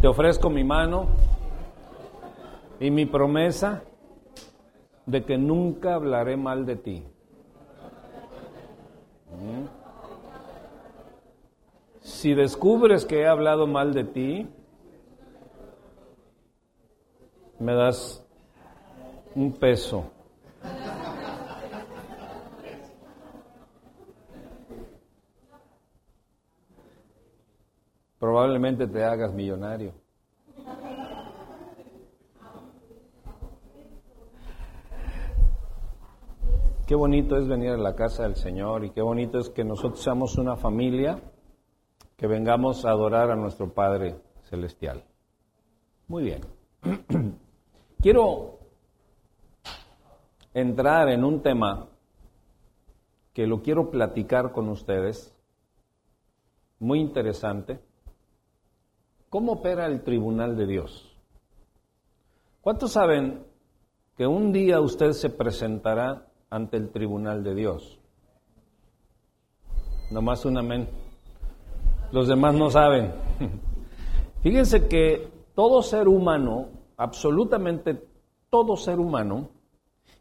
Te ofrezco mi mano y mi promesa de que nunca hablaré mal de ti. Si descubres que he hablado mal de ti, me das un peso. Probablemente te hagas millonario. Qué bonito es venir a la casa del Señor y qué bonito es que nosotros seamos una familia que vengamos a adorar a nuestro Padre Celestial. Muy bien. Quiero entrar en un tema que lo quiero platicar con ustedes, muy interesante. ¿Cómo opera el tribunal de Dios? ¿Cuántos saben que un día usted se presentará ante el tribunal de Dios? Nomás un amén. Los demás no saben. Fíjense que todo ser humano, absolutamente todo ser humano,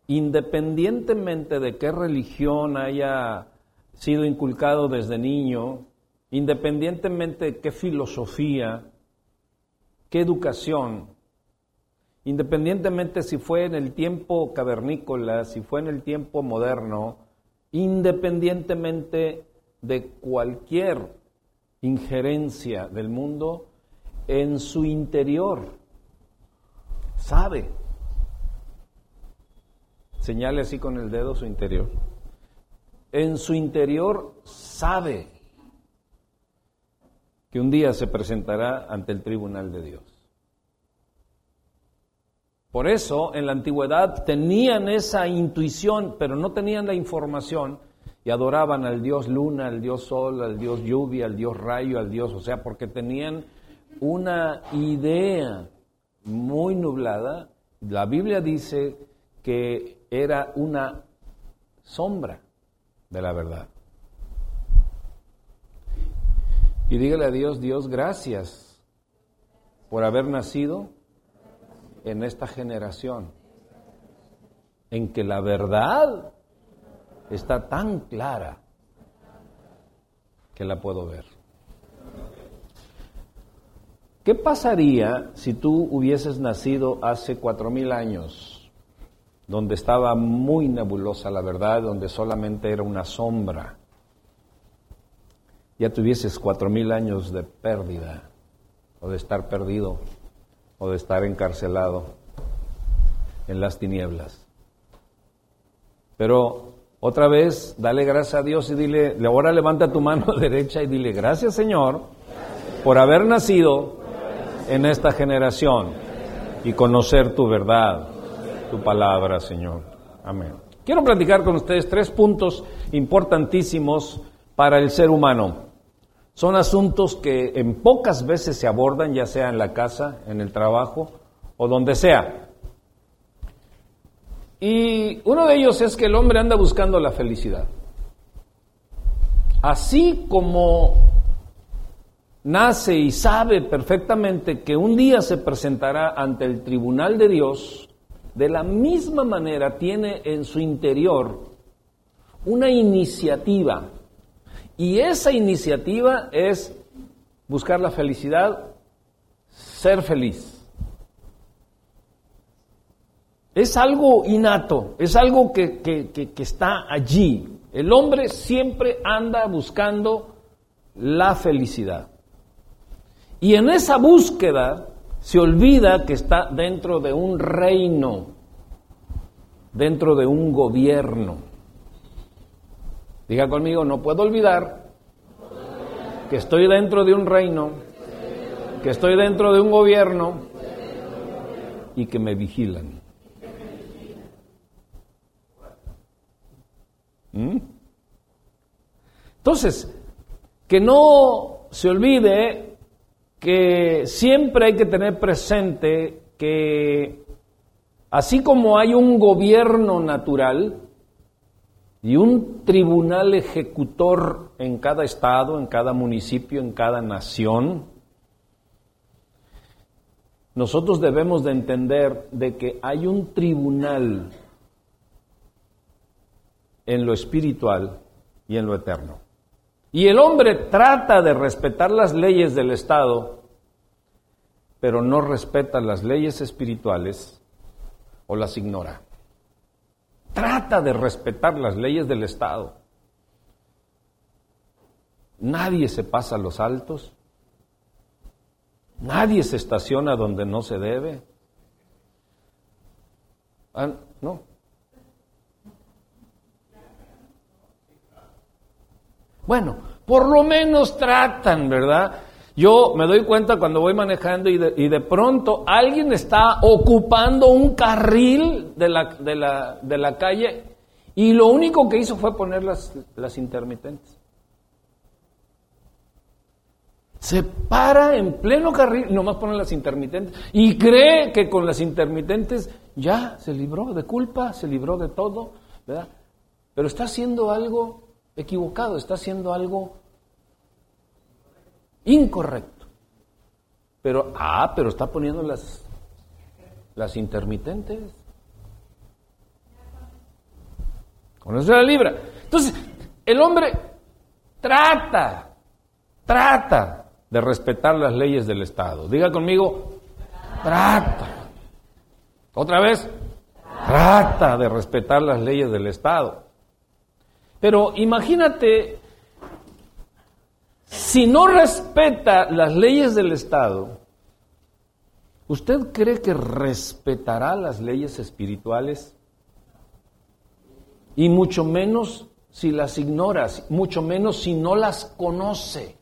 independientemente de qué religión haya sido inculcado desde niño, independientemente de qué filosofía, qué educación, independientemente si fue en el tiempo cavernícola, si fue en el tiempo moderno, independientemente de cualquier injerencia del mundo, en su interior sabe. Señale así con el dedo su interior. En su interior sabe que un día se presentará ante el tribunal de Dios. Por eso en la antigüedad tenían esa intuición, pero no tenían la información y adoraban al dios luna, al dios sol, al dios lluvia, al dios rayo, al dios, o sea, porque tenían una idea muy nublada. La Biblia dice que era una sombra de la verdad. Y dígale a Dios, Dios, gracias por haber nacido en esta generación, en que la verdad está tan clara que la puedo ver. ¿Qué pasaría si tú hubieses nacido hace cuatro mil años, donde estaba muy nebulosa la verdad, donde solamente era una sombra? Ya tuvieses cuatro mil años de pérdida, o de estar perdido, o de estar encarcelado en las tinieblas. Pero otra vez, dale gracias a Dios y dile, ahora levanta tu mano derecha y dile, gracias Señor por haber nacido en esta generación y conocer tu verdad, tu palabra, Señor. Amén. Quiero platicar con ustedes tres puntos importantísimos para el ser humano. Son asuntos que en pocas veces se abordan, ya sea en la casa, en el trabajo o donde sea. Y uno de ellos es que el hombre anda buscando la felicidad. Así como nace y sabe perfectamente que un día se presentará ante el tribunal de Dios, de la misma manera tiene en su interior una iniciativa y esa iniciativa es buscar la felicidad, ser feliz. Es algo innato, es algo que, que, está allí. El hombre siempre anda buscando la felicidad. Y en esa búsqueda se olvida que está dentro de un reino, dentro de un gobierno. Diga conmigo, no puedo olvidar que estoy dentro de un reino, que estoy dentro de un gobierno y que me vigilan. ¿Mm? Entonces, que no se olvide que siempre hay que tener presente que así como hay un gobierno natural, y un tribunal ejecutor en cada estado, en cada municipio, en cada nación. nosotros debemos de entender de que hay un tribunal en lo espiritual y en lo eterno. Y el hombre trata de respetar las leyes del Estado, pero no respeta las leyes espirituales o las ignora. Trata de respetar las leyes del Estado. Nadie se pasa a los altos. Nadie se estaciona donde no se debe. Ah, no. Bueno, por lo menos tratan, ¿verdad? Yo me doy cuenta cuando voy manejando y de, pronto alguien está ocupando un carril de la, de la, calle y lo único que hizo fue poner las, las intermitentes. Se para en pleno carril, nomás pone las intermitentes y cree que con las intermitentes ya se libró de culpa, se libró de todo, ¿verdad? Pero está haciendo algo equivocado, está haciendo algo incorrecto. Pero, ah, pero está poniendo las, las intermitentes. Con eso la libra. Entonces, el hombre trata, trata de respetar las leyes del Estado. Diga conmigo, trata. Otra vez, trata de respetar las leyes del Estado. Pero imagínate, si no respeta las leyes del Estado, ¿usted cree que respetará las leyes espirituales? Y mucho menos si las ignoras, mucho menos si no las conoce.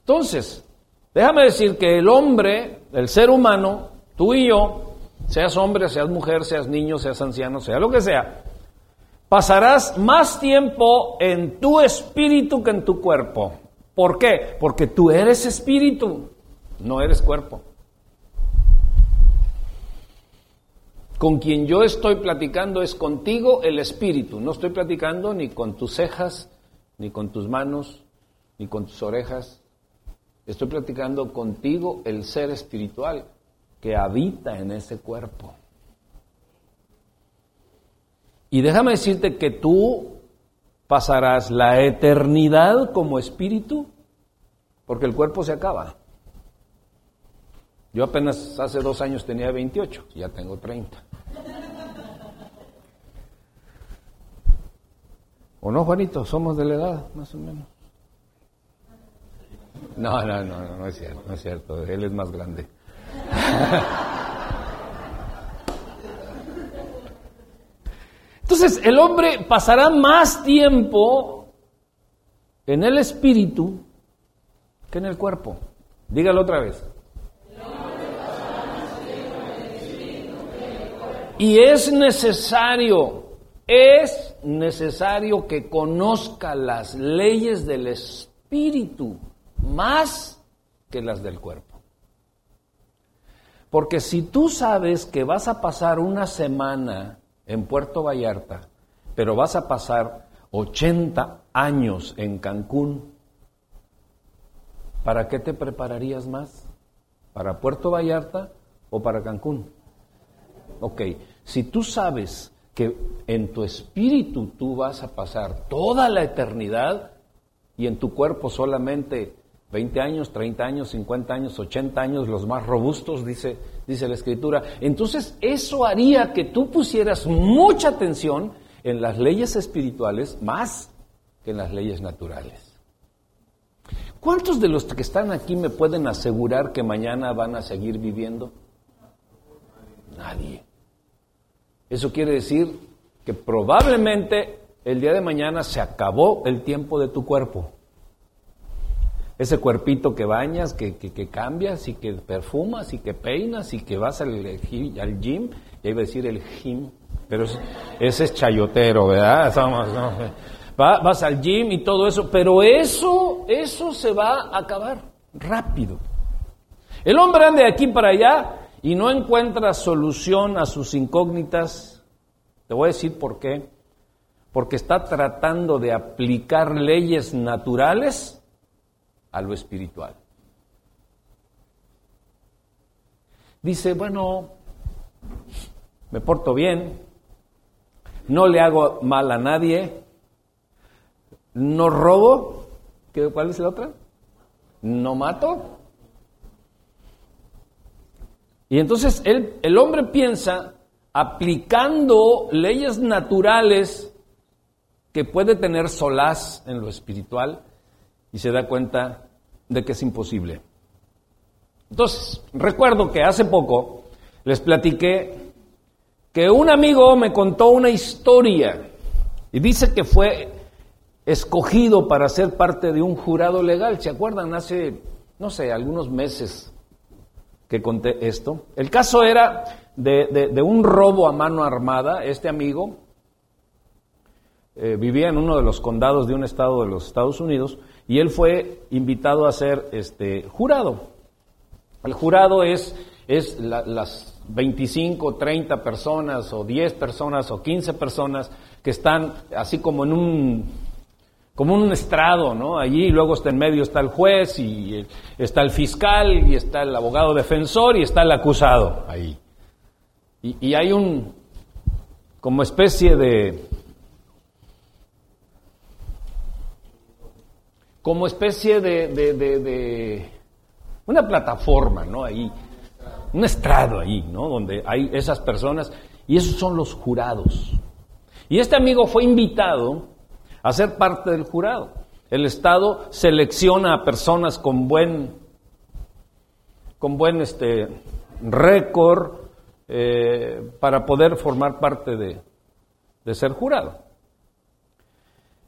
Entonces, déjame decir que el hombre, el ser humano, tú y yo, seas hombre, seas mujer, seas niño, seas anciano, sea lo que sea, pasarás más tiempo en tu espíritu que en tu cuerpo. ¿Por qué? Porque tú eres espíritu, no eres cuerpo. Con quien yo estoy platicando es contigo el espíritu. No estoy platicando ni con tus cejas, ni con tus manos, ni con tus orejas, Estoy platicando contigo el ser espiritual que habita en ese cuerpo. Y déjame decirte que tú pasarás la eternidad como espíritu, porque el cuerpo se acaba. Yo apenas hace dos años tenía 28, ya tengo 30. ¿O no, Juanito? Somos de la edad, más o menos. No, no, no, no, es cierto, no es cierto. Él es más grande. Entonces, el hombre pasará más tiempo en el espíritu que en el cuerpo. Dígalo otra vez. Y es necesario, es necesario que conozca las leyes del espíritu más que las del cuerpo. Porque si tú sabes que vas a pasar una semana en Puerto Vallarta, pero vas a pasar 80 años en Cancún, ¿para qué te prepararías más? ¿Para Puerto Vallarta o para Cancún? Ok, si tú sabes que en tu espíritu tú vas a pasar toda la eternidad y en tu cuerpo solamente 20 años, 30 años, 50 años, 80 años, los más robustos, dice, dice la escritura. Entonces eso haría que tú pusieras mucha atención en las leyes espirituales más que en las leyes naturales. ¿Cuántos de los que están aquí me pueden asegurar que mañana van a seguir viviendo? Nadie. Eso quiere decir que probablemente el día de mañana se acabó el tiempo de tu cuerpo ese cuerpito que bañas, que, que, cambias y que perfumas y que peinas y que vas al, al gym, ya iba a decir el gym, pero ese es chayotero, ¿verdad? vas al gym y todo eso, pero eso, eso se va a acabar rápido. El hombre anda de aquí para allá y no encuentra solución a sus incógnitas. Te voy a decir por qué. Porque está tratando de aplicar leyes naturales a lo espiritual. dice, bueno, me porto bien, no le hago mal a nadie, no robo, ¿Qué, ¿cuál es la otra? No mato. Y entonces el, el hombre piensa, aplicando leyes naturales que puede tener solaz en lo espiritual, y se da cuenta de que es imposible. Entonces, recuerdo que hace poco les platiqué que un amigo me contó una historia y dice que fue escogido para ser parte de un jurado legal. ¿Se acuerdan? Hace, no sé, algunos meses que conté esto. El caso era de, de, un robo a mano armada. Este amigo eh, vivía en uno de los condados de un estado de los Estados Unidos y él fue invitado a ser este, jurado. El jurado es, es las 25, 30 personas o 10 personas o 15 personas que están así como en un como un estrado, ¿no? Allí luego está en medio está el juez y está el fiscal y está el abogado defensor y está el acusado ahí. Y, y hay un como especie de como especie de, de, una plataforma, ¿no? Ahí, un estrado ahí, ¿no? Donde hay esas personas y esos son los jurados. Y este amigo fue invitado a ser parte del jurado. El Estado selecciona a personas con buen, con buen este, récord eh, para poder formar parte de, de ser jurado.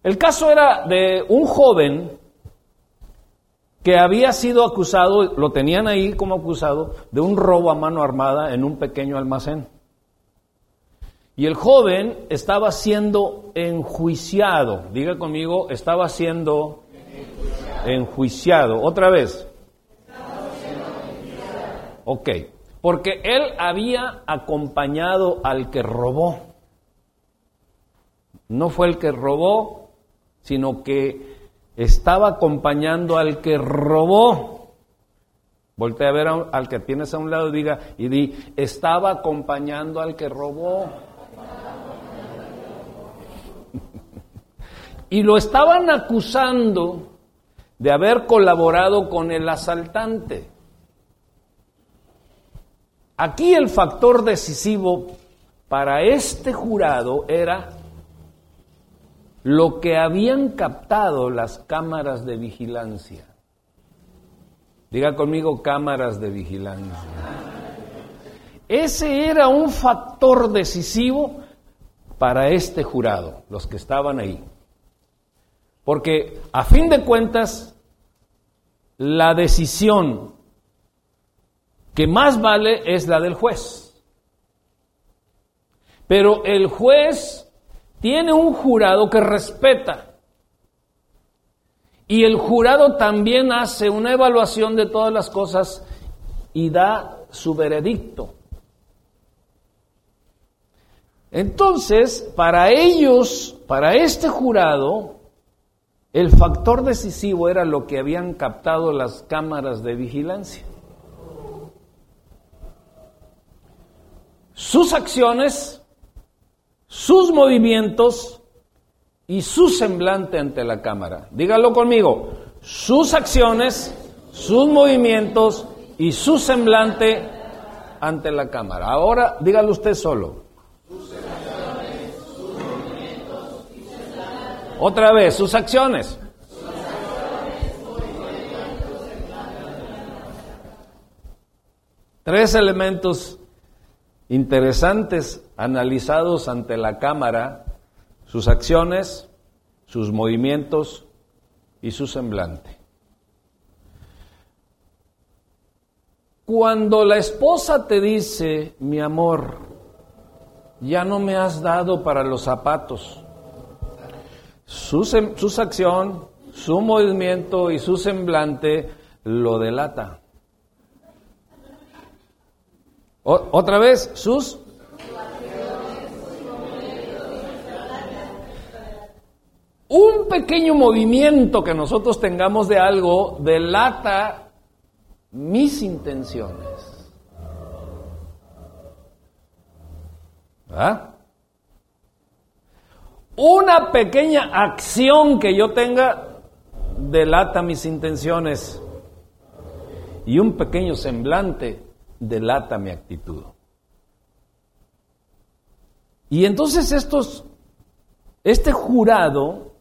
El caso era de un joven que había sido acusado, lo tenían ahí como acusado, de un robo a mano armada en un pequeño almacén. Y el joven estaba siendo enjuiciado. Diga conmigo, estaba siendo enjuiciado. Otra vez. Ok, porque él había acompañado al que robó. No fue el que robó, sino que estaba acompañando al que robó. Voltea a ver al que tienes a un lado y diga, y di, estaba acompañando al que robó. y lo estaban acusando de haber colaborado con el asaltante. Aquí el factor decisivo para este jurado era lo que habían captado las cámaras de vigilancia. Diga conmigo cámaras de vigilancia. Ese era un factor decisivo para este jurado, los que estaban ahí. Porque a fin de cuentas, la decisión que más vale es la del juez. Pero el juez tiene un jurado que respeta. Y el jurado también hace una evaluación de todas las cosas y da su veredicto. Entonces, para ellos, para este jurado, el factor decisivo era lo que habían captado las cámaras de vigilancia. Sus acciones sus movimientos y su semblante ante la cámara. Dígalo conmigo, sus acciones, sus movimientos y su semblante ante la cámara. Ahora dígalo usted solo. Otra vez, sus acciones. Tres elementos interesantes analizados ante la Cámara sus acciones, sus movimientos y su semblante. Cuando la esposa te dice, mi amor, ya no me has dado para los zapatos, su, su acción, su movimiento y su semblante lo delata. Otra vez, sus un pequeño movimiento que nosotros tengamos de algo delata mis intenciones. ¿Ah? Una pequeña acción que yo tenga delata mis intenciones y un pequeño semblante delata mi actitud. Y entonces estos, este jurado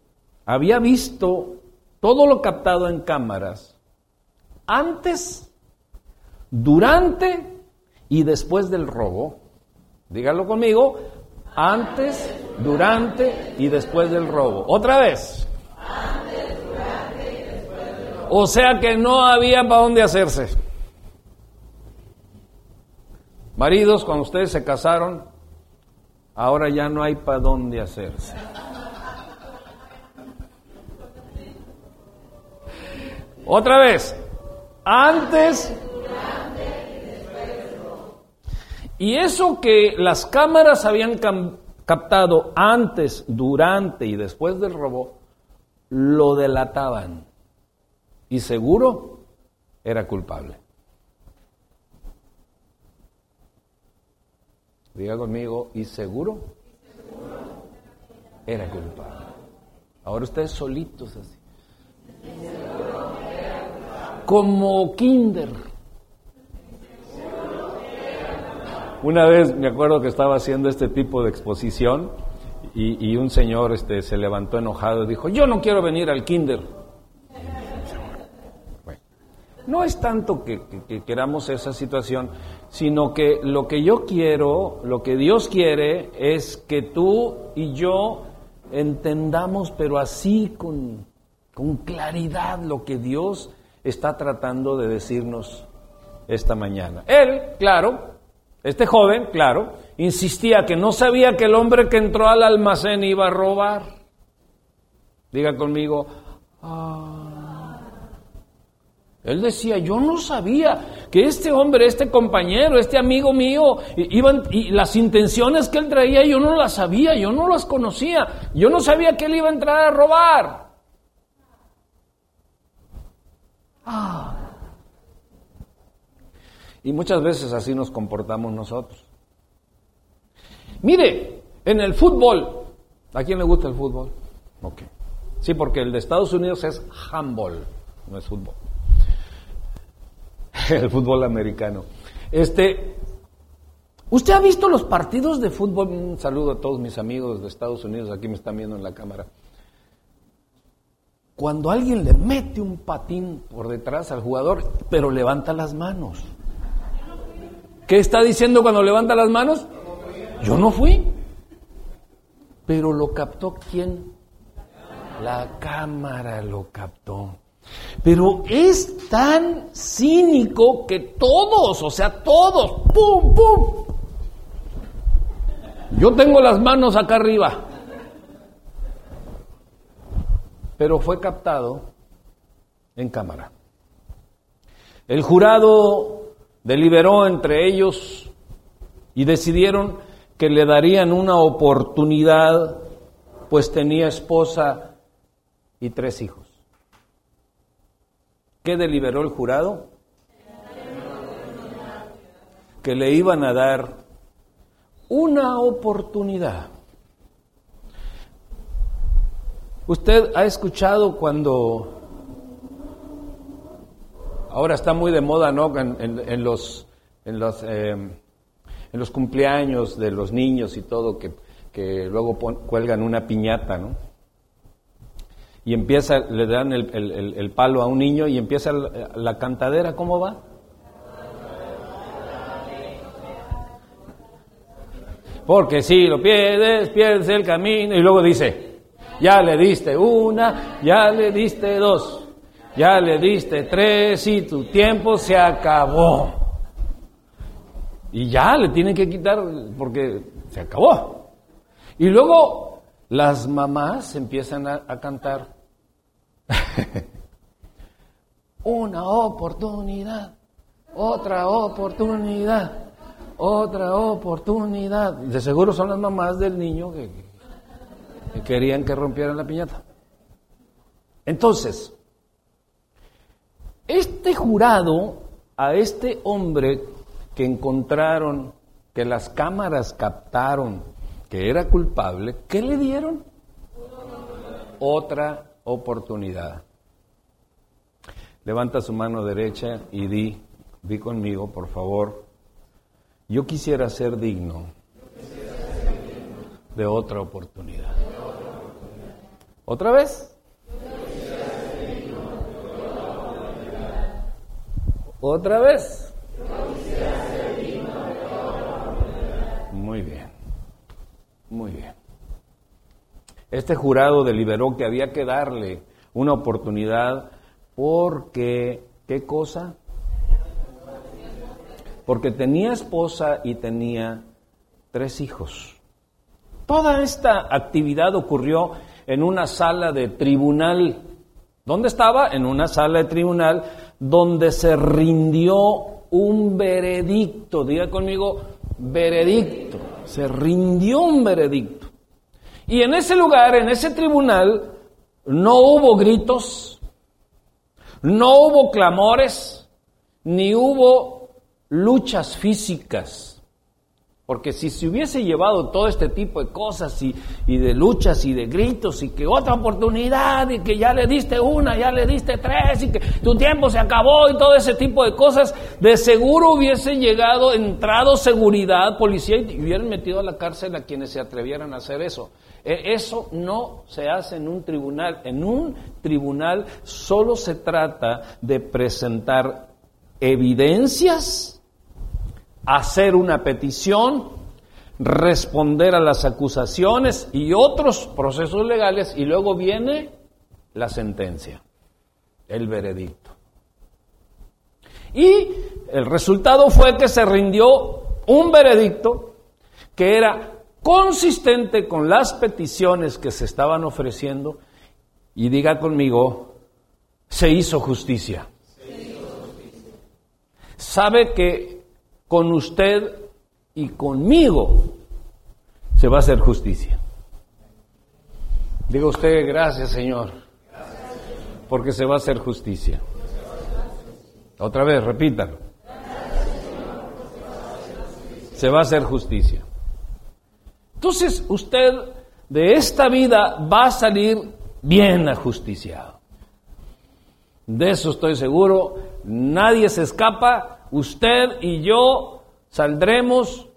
había visto todo lo captado en cámaras antes, durante y después del robo. Dígalo conmigo, antes, durante y después del robo. Otra vez. Antes, durante y después del robo. O sea que no había para dónde hacerse. Maridos, cuando ustedes se casaron, ahora ya no hay para dónde hacerse. Otra vez, antes y eso que las cámaras habían captado antes, durante y después del robo, lo delataban. Y seguro era culpable. Diga conmigo, y seguro era culpable. Ahora ustedes solitos así. Como kinder. Una vez me acuerdo que estaba haciendo este tipo de exposición y, un señor este, se levantó enojado y dijo, yo no quiero venir al kinder. No es tanto que, queramos esa situación, sino que lo que yo quiero, lo que Dios quiere es que tú y yo entendamos, pero así con, claridad, lo que Dios está tratando de decirnos esta mañana. Él, claro, este joven, claro, insistía que no sabía que el hombre que entró al almacén iba a robar. Diga conmigo, ah. Él decía, yo no sabía que este hombre, este compañero, este amigo mío, iban, y las intenciones que él traía yo no las sabía, yo no las conocía, yo no sabía que él iba a entrar a robar. Ah. Y muchas veces así nos comportamos nosotros. Mire, en el fútbol, ¿a quién le gusta el fútbol? Ok. Sí, porque el de Estados Unidos es handball, no es fútbol. El fútbol americano. Este, ¿usted ha visto los partidos de fútbol? Un saludo a todos mis amigos de Estados Unidos, aquí me están viendo en la cámara. Cuando alguien le mete un patín por detrás al jugador, pero levanta las manos. ¿Qué está diciendo cuando levanta las manos? Yo no fui. Pero lo captó quién? La cámara lo captó. Pero es tan cínico que todos, o sea, todos, ¡pum, pum! Yo tengo las manos acá arriba. Pero fue captado en cámara. El jurado Deliberó entre ellos y decidieron que le darían una oportunidad, pues tenía esposa y tres hijos. ¿Qué deliberó el jurado? Que le iban a dar una oportunidad. Usted ha escuchado cuando Ahora está muy de moda, ¿no? En, los, en, los, eh, en los cumpleaños de los niños y todo, que, que luego cuelgan una piñata, ¿no? Y empieza, le dan el, el, palo a un niño y empieza la, cantadera, ¿cómo va? Porque si lo pierdes, pierdes el camino. Y luego dice, ya le diste una, ya le diste dos. Ya le diste tres y tu tiempo se acabó. Y ya le tienen que quitar porque se acabó. Y luego las mamás empiezan a, cantar. Una oportunidad, otra oportunidad, otra oportunidad. De seguro son las mamás del niño que querían que rompieran la piñata. Entonces, este jurado, a este hombre que encontraron que las cámaras captaron que era culpable, ¿qué le dieron? Otra oportunidad. Levanta su mano derecha y di, di conmigo, por favor, yo quisiera ser digno de otra oportunidad. ¿Otra vez? ¿Otra vez? Muy bien, muy bien. Este jurado deliberó que había que darle una oportunidad porque, ¿qué cosa? Porque tenía esposa y tenía tres hijos. Toda esta actividad ocurrió en una sala de tribunal. ¿Dónde estaba? En una sala de tribunal donde se rindió un veredicto. Diga conmigo, veredicto. Se rindió un veredicto. Y en ese lugar, en ese tribunal, no hubo gritos, no hubo clamores, ni hubo luchas físicas. Porque si se hubiese llevado todo este tipo de cosas y, de luchas y de gritos y que otra oportunidad y que ya le diste una, ya le diste tres y que tu tiempo se acabó y todo ese tipo de cosas, de seguro hubiese llegado, entrado seguridad, policía y hubieran metido a la cárcel a quienes se atrevieran a hacer eso. E, eso no se hace en un tribunal. En un tribunal solo se trata de presentar evidencias hacer una petición, responder a las acusaciones y otros procesos legales y luego viene la sentencia, el veredicto. Y el resultado fue que se rindió un veredicto que era consistente con las peticiones que se estaban ofreciendo y diga conmigo, se hizo justicia. Se hizo justicia. Sabe que con usted y conmigo se va a hacer justicia. Diga usted, gracias Señor, porque se va a hacer justicia. Otra vez, repítalo. Se va a hacer justicia. Entonces usted de esta vida va a salir bien ajusticiado. De eso estoy seguro. Nadie se escapa usted y yo saldremos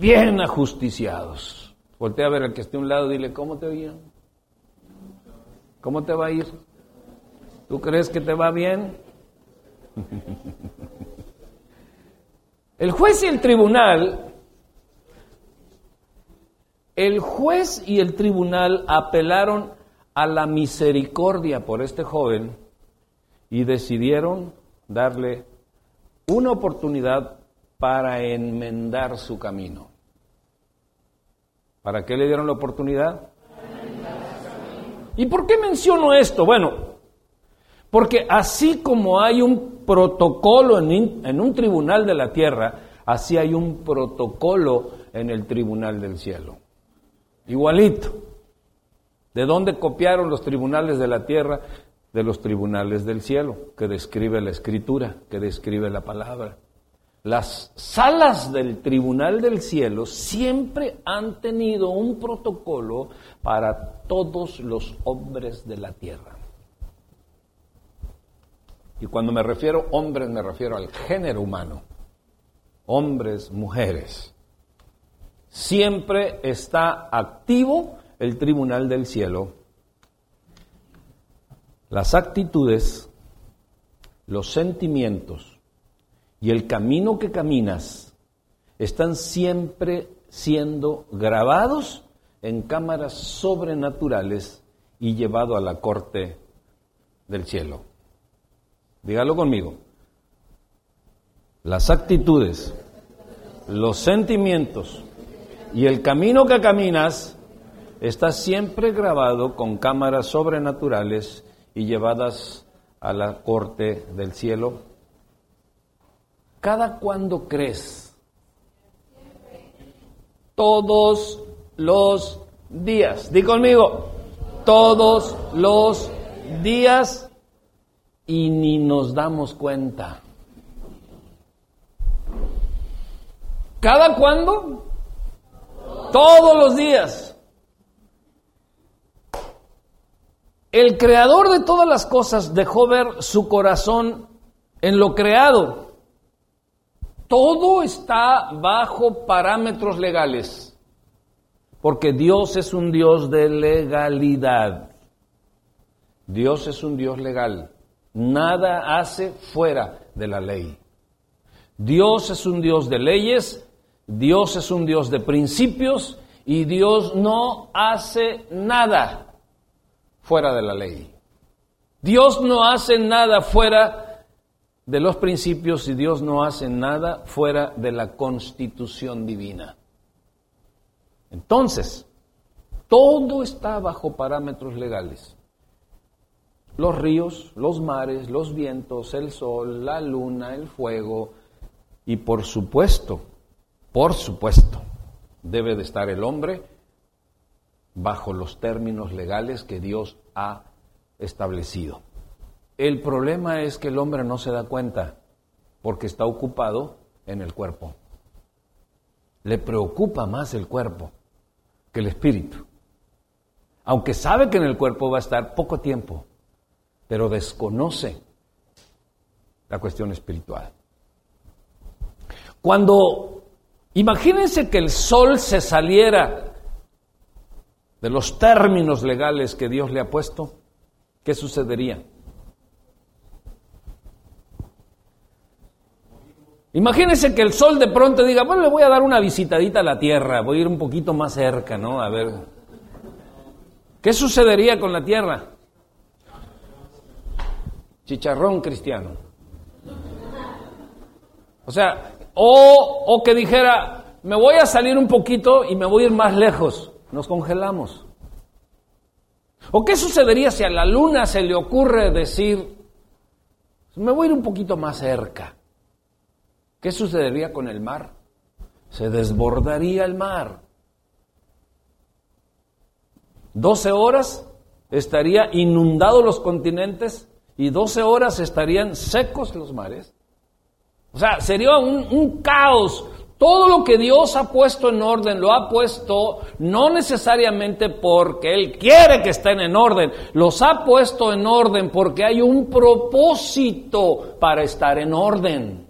bien ajusticiados. Voltea a ver al que esté a un lado dile, ¿cómo te va? ¿Cómo te va a ir? ¿Tú crees que te va bien? el juez y el tribunal, el juez y el tribunal apelaron a la misericordia por este joven y decidieron darle una oportunidad para enmendar su camino. ¿Para qué le dieron la oportunidad? ¿Y por qué menciono esto? Bueno, porque así como hay un protocolo en, en, un tribunal de la tierra, así hay un protocolo en el tribunal del cielo. Igualito. ¿De dónde copiaron los tribunales de la tierra? De los tribunales del cielo, que describe la escritura, que describe la palabra. Las salas del tribunal del cielo siempre han tenido un protocolo para todos los hombres de la tierra. Y cuando me refiero a hombres me refiero al género humano, hombres, mujeres. Siempre está activo el tribunal del cielo las actitudes, los sentimientos y el camino que caminas están siempre siendo grabados en cámaras sobrenaturales y llevado a la corte del cielo. Dígalo conmigo. Las actitudes, los sentimientos y el camino que caminas está siempre grabado con cámaras sobrenaturales y llevadas a la corte del cielo? ¿Cada cuándo crees? Todos los días. Di conmigo, todos los días y ni nos damos cuenta. ¿Cada cuándo? Todos los días. El creador de todas las cosas dejó ver su corazón en lo creado. Todo está bajo parámetros legales, porque Dios es un Dios de legalidad. Dios es un Dios legal. Nada hace fuera de la ley. Dios es un Dios de leyes, Dios es un Dios de principios y Dios no hace nada fuera de la ley. Dios no hace nada fuera de los principios y Dios no hace nada fuera de la constitución divina. Entonces, todo está bajo parámetros legales los ríos, los mares, los vientos, el sol, la luna, el fuego y por supuesto, por supuesto, debe de estar el hombre bajo los términos legales que Dios ha establecido. El problema es que el hombre no se da cuenta porque está ocupado en el cuerpo. Le preocupa más el cuerpo que el espíritu. Aunque sabe que en el cuerpo va a estar poco tiempo, pero desconoce la cuestión espiritual. Cuando imagínense que el sol se saliera de los términos legales que Dios le ha puesto, ¿qué sucedería? Imagínense que el sol de pronto diga, bueno, le voy a dar una visitadita a la tierra, voy a ir un poquito más cerca, ¿no? A ver. ¿Qué sucedería con la tierra? chicharrón cristiano. O sea, o, que dijera, me voy a salir un poquito y me voy a ir más lejos, nos congelamos. ¿O qué sucedería si a la luna se le ocurre decir, me voy a ir un poquito más cerca? ¿Qué sucedería con el mar? Se desbordaría el mar. 12 horas estaría inundado los continentes y 12 horas estarían secos los mares. O sea, sería un, caos. Todo lo que Dios ha puesto en orden lo ha puesto no necesariamente porque Él quiere que estén en orden, los ha puesto en orden porque hay un propósito para estar en orden.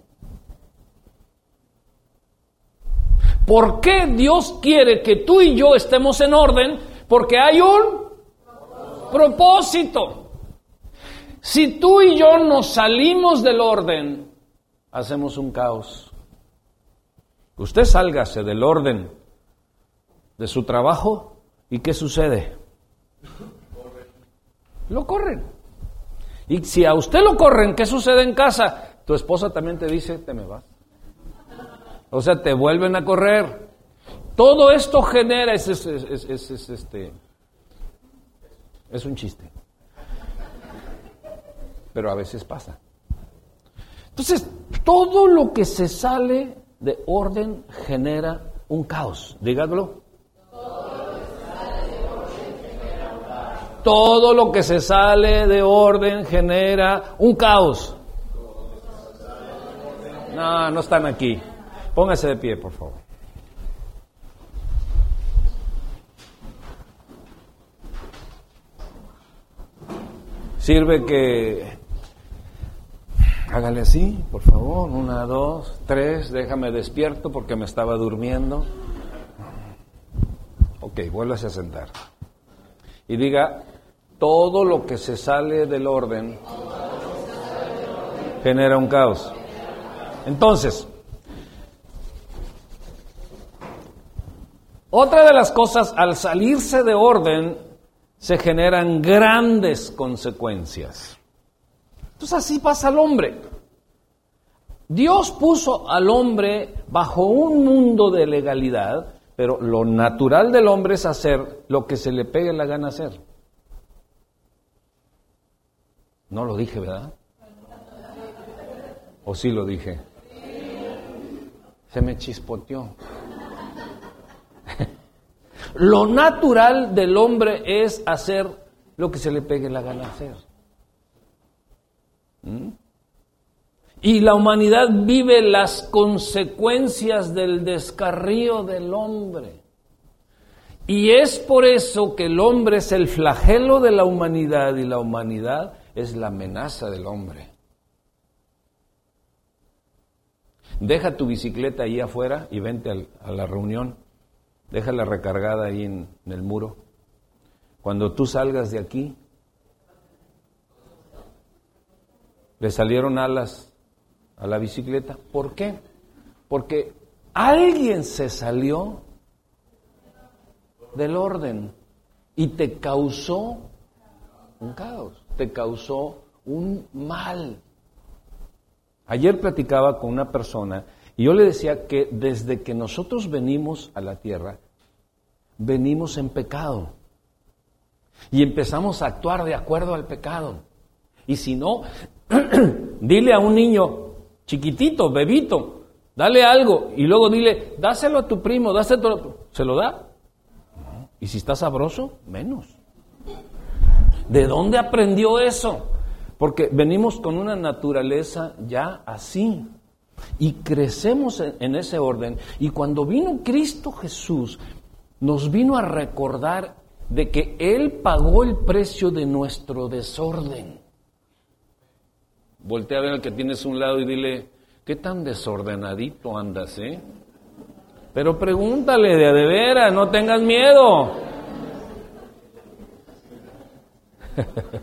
¿Por qué Dios quiere que tú y yo estemos en orden? Porque hay un propósito. Si tú y yo nos salimos del orden, hacemos un caos. Usted sálgase del orden de su trabajo y ¿qué sucede? Lo corren. Y si a usted lo corren, ¿qué sucede en casa? Tu esposa también te dice, te me vas. O sea, te vuelven a correr. Todo esto genera, es, este, es un chiste pero a veces pasa. Entonces, todo lo que se sale de orden genera un caos. Dígadlo. Todo lo que se sale de orden genera un caos. No, no están aquí. Póngase de pie, por favor. Sirve que Hágale así, por favor. Una, dos, tres. Déjame despierto porque me estaba durmiendo. Ok, vuélvase a sentar. Y diga, todo lo que se sale del orden genera un caos. Entonces, otra de las cosas, al salirse de orden, se generan grandes consecuencias. Entonces así pasa al hombre. Dios puso al hombre bajo un mundo de legalidad, pero lo natural del hombre es hacer lo que se le pegue la gana hacer. No lo dije, ¿verdad? ¿O sí lo dije? Se me chispoteó. lo natural del hombre es hacer lo que se le pegue la gana hacer. Y la humanidad vive las consecuencias del descarrío del hombre. Y es por eso que el hombre es el flagelo de la humanidad y la humanidad es la amenaza del hombre. Deja tu bicicleta ahí afuera y vente a la reunión. Déjala recargada ahí en el muro. Cuando tú salgas de aquí, le salieron alas a la bicicleta. ¿Por qué? Porque alguien se salió del orden y te causó un caos, te causó un mal. Ayer platicaba con una persona y yo le decía que desde que nosotros venimos a la tierra, venimos en pecado y empezamos a actuar de acuerdo al pecado. Y si no, dile a un niño chiquitito, bebito, dale algo y luego dile, dáselo a tu primo, dáselo, ¿se lo da? Y si está sabroso, menos. ¿De dónde aprendió eso? Porque venimos con una naturaleza ya así. Y crecemos en, ese orden. Y cuando vino Cristo Jesús, nos vino a recordar de que Él pagó el precio de nuestro desorden. Voltea a ver al que tienes un lado y dile, ¿qué tan desordenadito andas, eh? Pero pregúntale de, de veras, no tengas miedo.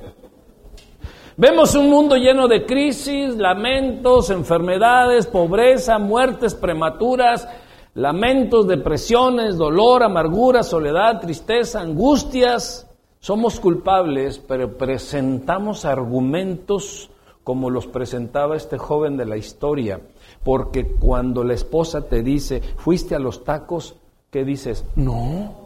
Vemos un mundo lleno de crisis, lamentos, enfermedades, pobreza, muertes prematuras, lamentos, depresiones, dolor, amargura, soledad, tristeza, angustias. Somos culpables, pero presentamos argumentos como los presentaba este joven de la historia. Porque cuando la esposa te dice, fuiste a los tacos, ¿qué dices? No.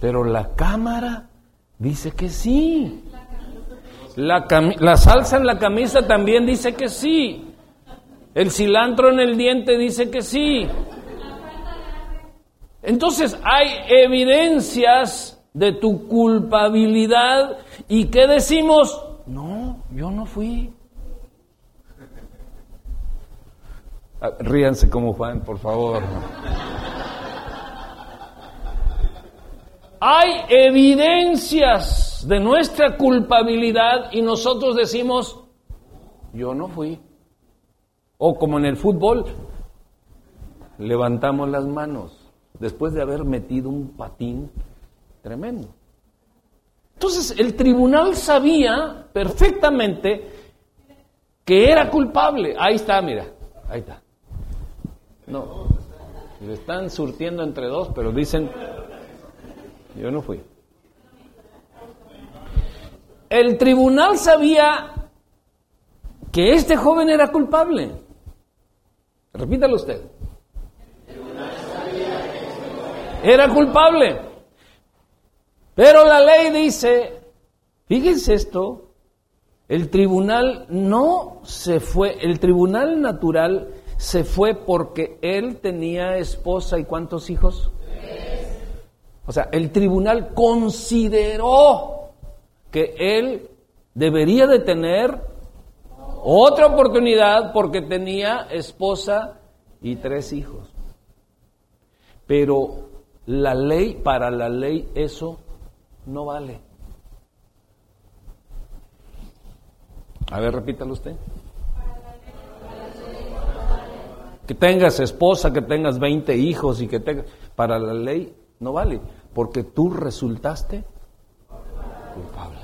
Pero la cámara dice que sí. La, la, salsa en la camisa también dice que sí. El cilantro en el diente dice que sí. Entonces hay evidencias de tu culpabilidad y ¿qué decimos? No, yo no fui. Ah, ríanse como Juan, por favor. Hay evidencias de nuestra culpabilidad y nosotros decimos, yo no fui. O como en el fútbol, levantamos las manos después de haber metido un patín tremendo. Entonces el tribunal sabía perfectamente que era culpable. Ahí está, mira, ahí está. No, le están surtiendo entre dos, pero dicen, yo no fui. El tribunal sabía que este joven era culpable. Repítalo usted. Era culpable. Pero la ley dice, fíjense esto, el tribunal no se fue, el tribunal natural se fue porque él tenía esposa y cuántos hijos. O sea, el tribunal consideró que él debería de tener otra oportunidad porque tenía esposa y tres hijos. Pero la ley, para la ley eso no vale. A ver, repítalo usted. Que tengas esposa, que tengas 20 hijos y que tengas... Para la ley no vale, porque tú resultaste culpable.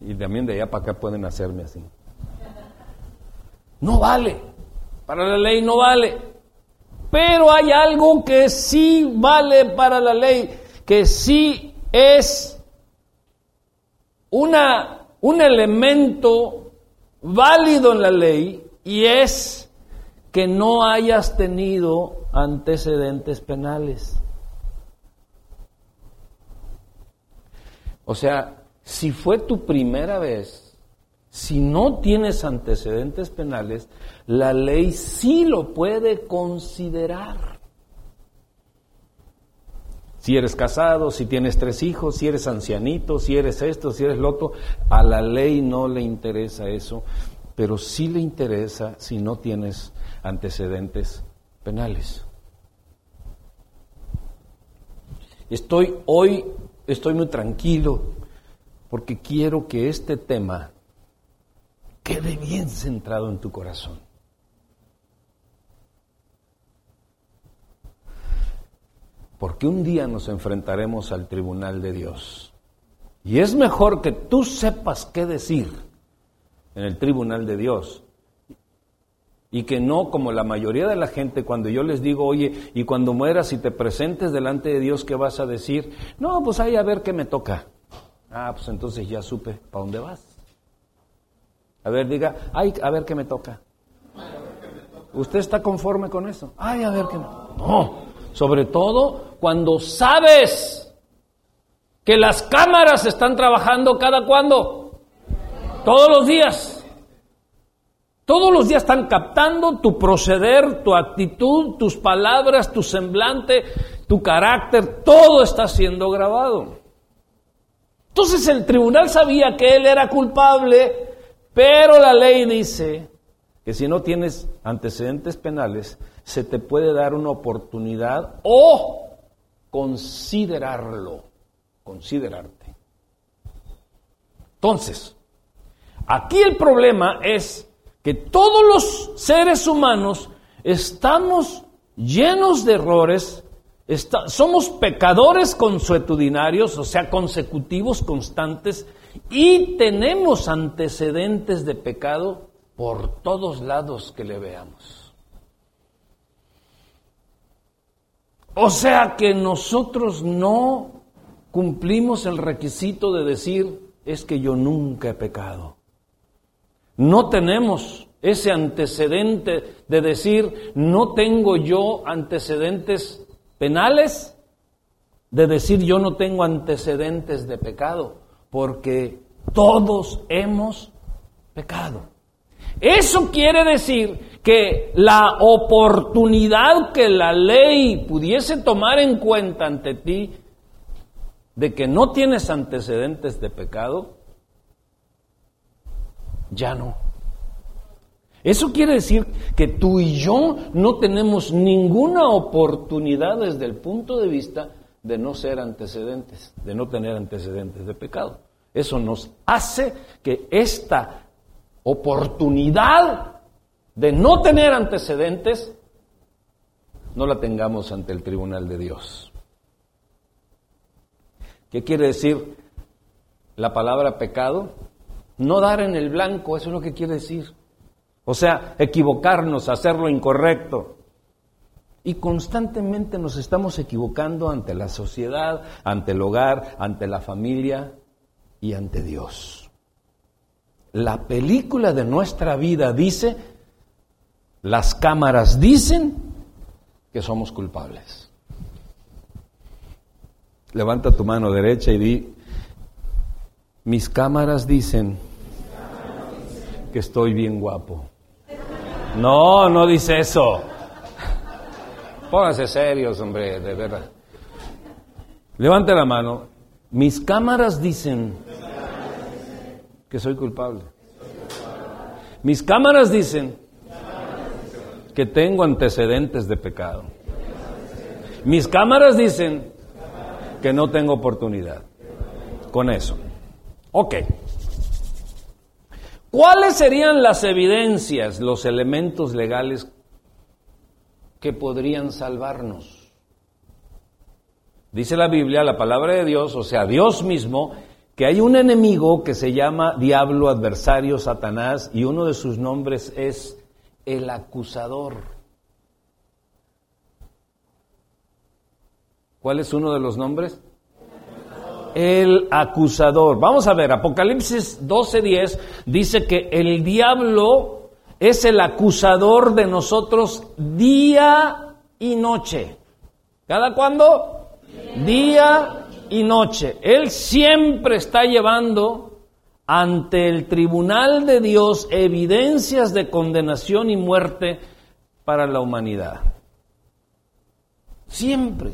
Y también de allá para acá pueden hacerme así. No vale. Para la ley no vale. Pero hay algo que sí vale para la ley, que sí es una, un elemento válido en la ley y es que no hayas tenido antecedentes penales. O sea, si fue tu primera vez, si no tienes antecedentes penales, la ley sí lo puede considerar. Si eres casado, si tienes tres hijos, si eres ancianito, si eres esto, si eres lo otro, a la ley no le interesa eso, pero sí le interesa si no tienes antecedentes penales. Estoy hoy, estoy muy tranquilo porque quiero que este tema quede bien centrado en tu corazón. Porque un día nos enfrentaremos al tribunal de Dios. Y es mejor que tú sepas qué decir en el tribunal de Dios y que no como la mayoría de la gente cuando yo les digo, oye, y cuando mueras y te presentes delante de Dios, ¿qué vas a decir? No, pues ahí a ver qué me toca. Ah, pues entonces ya supe para dónde vas. A ver, diga, ay, a ver qué me toca. ¿Usted está conforme con eso? Ay, a ver qué me... No, sobre todo cuando sabes que las cámaras están trabajando cada cuando, todos los días. Todos los días están captando tu proceder, tu actitud, tus palabras, tu semblante, tu carácter, todo está siendo grabado. Entonces el tribunal sabía que él era culpable, pero la ley dice que si no tienes antecedentes penales, se te puede dar una oportunidad o considerarlo, considerarte. Entonces, aquí el problema es que todos los seres humanos estamos llenos de errores, somos pecadores consuetudinarios, o sea, consecutivos, constantes, y tenemos antecedentes de pecado por todos lados que le veamos. O sea que nosotros no cumplimos el requisito de decir, es que yo nunca he pecado. No tenemos ese antecedente de decir, no tengo yo antecedentes penales, de decir yo no tengo antecedentes de pecado, porque todos hemos pecado. Eso quiere decir que la oportunidad que la ley pudiese tomar en cuenta ante ti de que no tienes antecedentes de pecado, ya no. Eso quiere decir que tú y yo no tenemos ninguna oportunidad desde el punto de vista de no ser antecedentes, de no tener antecedentes de pecado. Eso nos hace que esta oportunidad de no tener antecedentes no la tengamos ante el tribunal de Dios. ¿Qué quiere decir la palabra pecado? No dar en el blanco, eso es lo que quiere decir. O sea, equivocarnos, hacer lo incorrecto. Y constantemente nos estamos equivocando ante la sociedad, ante el hogar, ante la familia y ante Dios. La película de nuestra vida dice, las cámaras dicen que somos culpables. Levanta tu mano derecha y di, mis cámaras dicen que estoy bien guapo. No, no dice eso. Pónganse serios, hombre, de verdad. Levante la mano. Mis cámaras dicen que soy culpable. Mis cámaras dicen que tengo antecedentes de pecado. Mis cámaras dicen que no tengo oportunidad. Con eso. Ok. ¿Cuáles serían las evidencias, los elementos legales que podrían salvarnos? Dice la Biblia, la palabra de Dios, o sea, Dios mismo, que hay un enemigo que se llama diablo, adversario, Satanás, y uno de sus nombres es el acusador. ¿Cuál es uno de los nombres? el acusador. Vamos a ver, Apocalipsis 12:10 dice que el diablo es el acusador de nosotros día y noche. ¿Cada cuándo? Día y noche. Él siempre está llevando ante el tribunal de Dios evidencias de condenación y muerte para la humanidad. Siempre.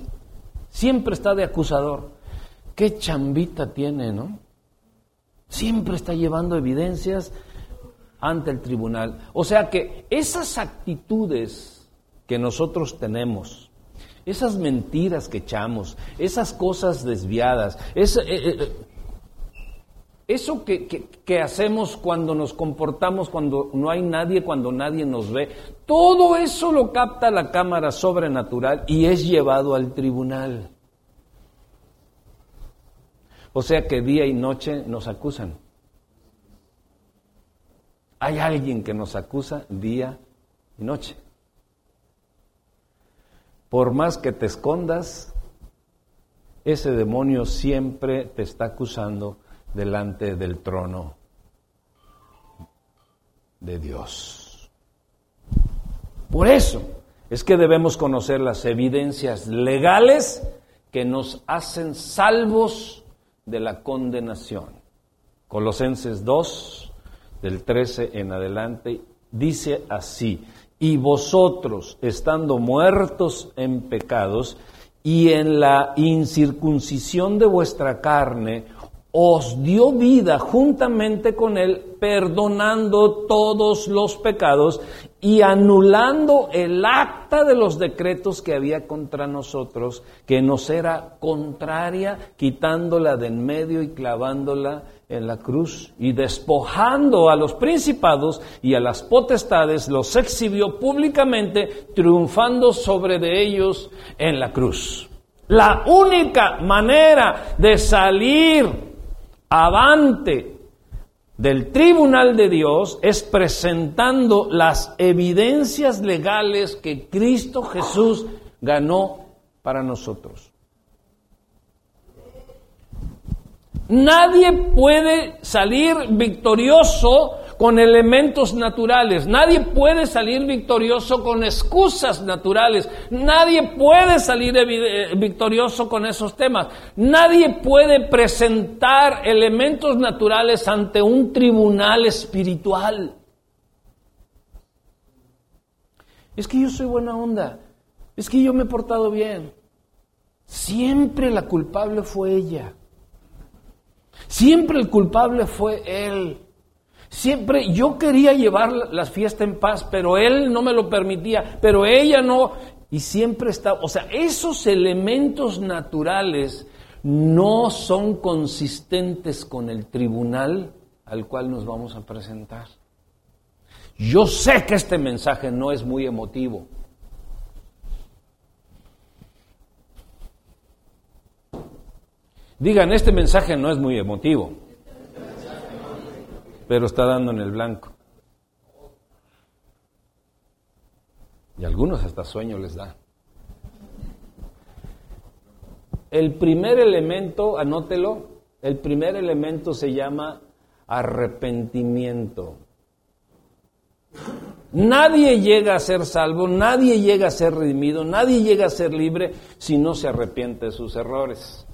Siempre está de acusador. Qué chambita tiene, ¿no? Siempre está llevando evidencias ante el tribunal. O sea que esas actitudes que nosotros tenemos, esas mentiras que echamos, esas cosas desviadas, eh, eh, eso que, hacemos cuando nos comportamos, cuando no hay nadie, cuando nadie nos ve, todo eso lo capta la cámara sobrenatural y es llevado al tribunal. O sea que día y noche nos acusan. Hay alguien que nos acusa día y noche. Por más que te escondas, ese demonio siempre te está acusando delante del trono de Dios. Por eso es que debemos conocer las evidencias legales que nos hacen salvos de la condenación. Colosenses 2, del 13 en adelante, dice así, y vosotros, estando muertos en pecados y en la incircuncisión de vuestra carne, os dio vida juntamente con él, perdonando todos los pecados y anulando el acta de los decretos que había contra nosotros, que nos era contraria, quitándola de en medio y clavándola en la cruz y despojando a los principados y a las potestades, los exhibió públicamente, triunfando sobre de ellos en la cruz. La única manera de salir avante del tribunal de Dios es presentando las evidencias legales que Cristo Jesús ganó para nosotros. Nadie puede salir victorioso con elementos naturales. Nadie puede salir victorioso con excusas naturales. Nadie puede salir eh, victorioso con esos temas. Nadie puede presentar elementos naturales ante un tribunal espiritual. Es que yo soy buena onda. Es que yo me he portado bien. Siempre la culpable fue ella. Siempre el culpable fue él. Siempre yo quería llevar la fiesta en paz, pero él no me lo permitía, pero ella no. Y siempre está, o sea, esos elementos naturales no son consistentes con el tribunal al cual nos vamos a presentar. Yo sé que este mensaje no es muy emotivo. Digan, este mensaje no es muy emotivo pero está dando en el blanco. Y algunos hasta sueño les da. El primer elemento, anótelo, el primer elemento se llama arrepentimiento. Nadie llega a ser salvo, nadie llega a ser redimido, nadie llega a ser libre si no se arrepiente de sus errores.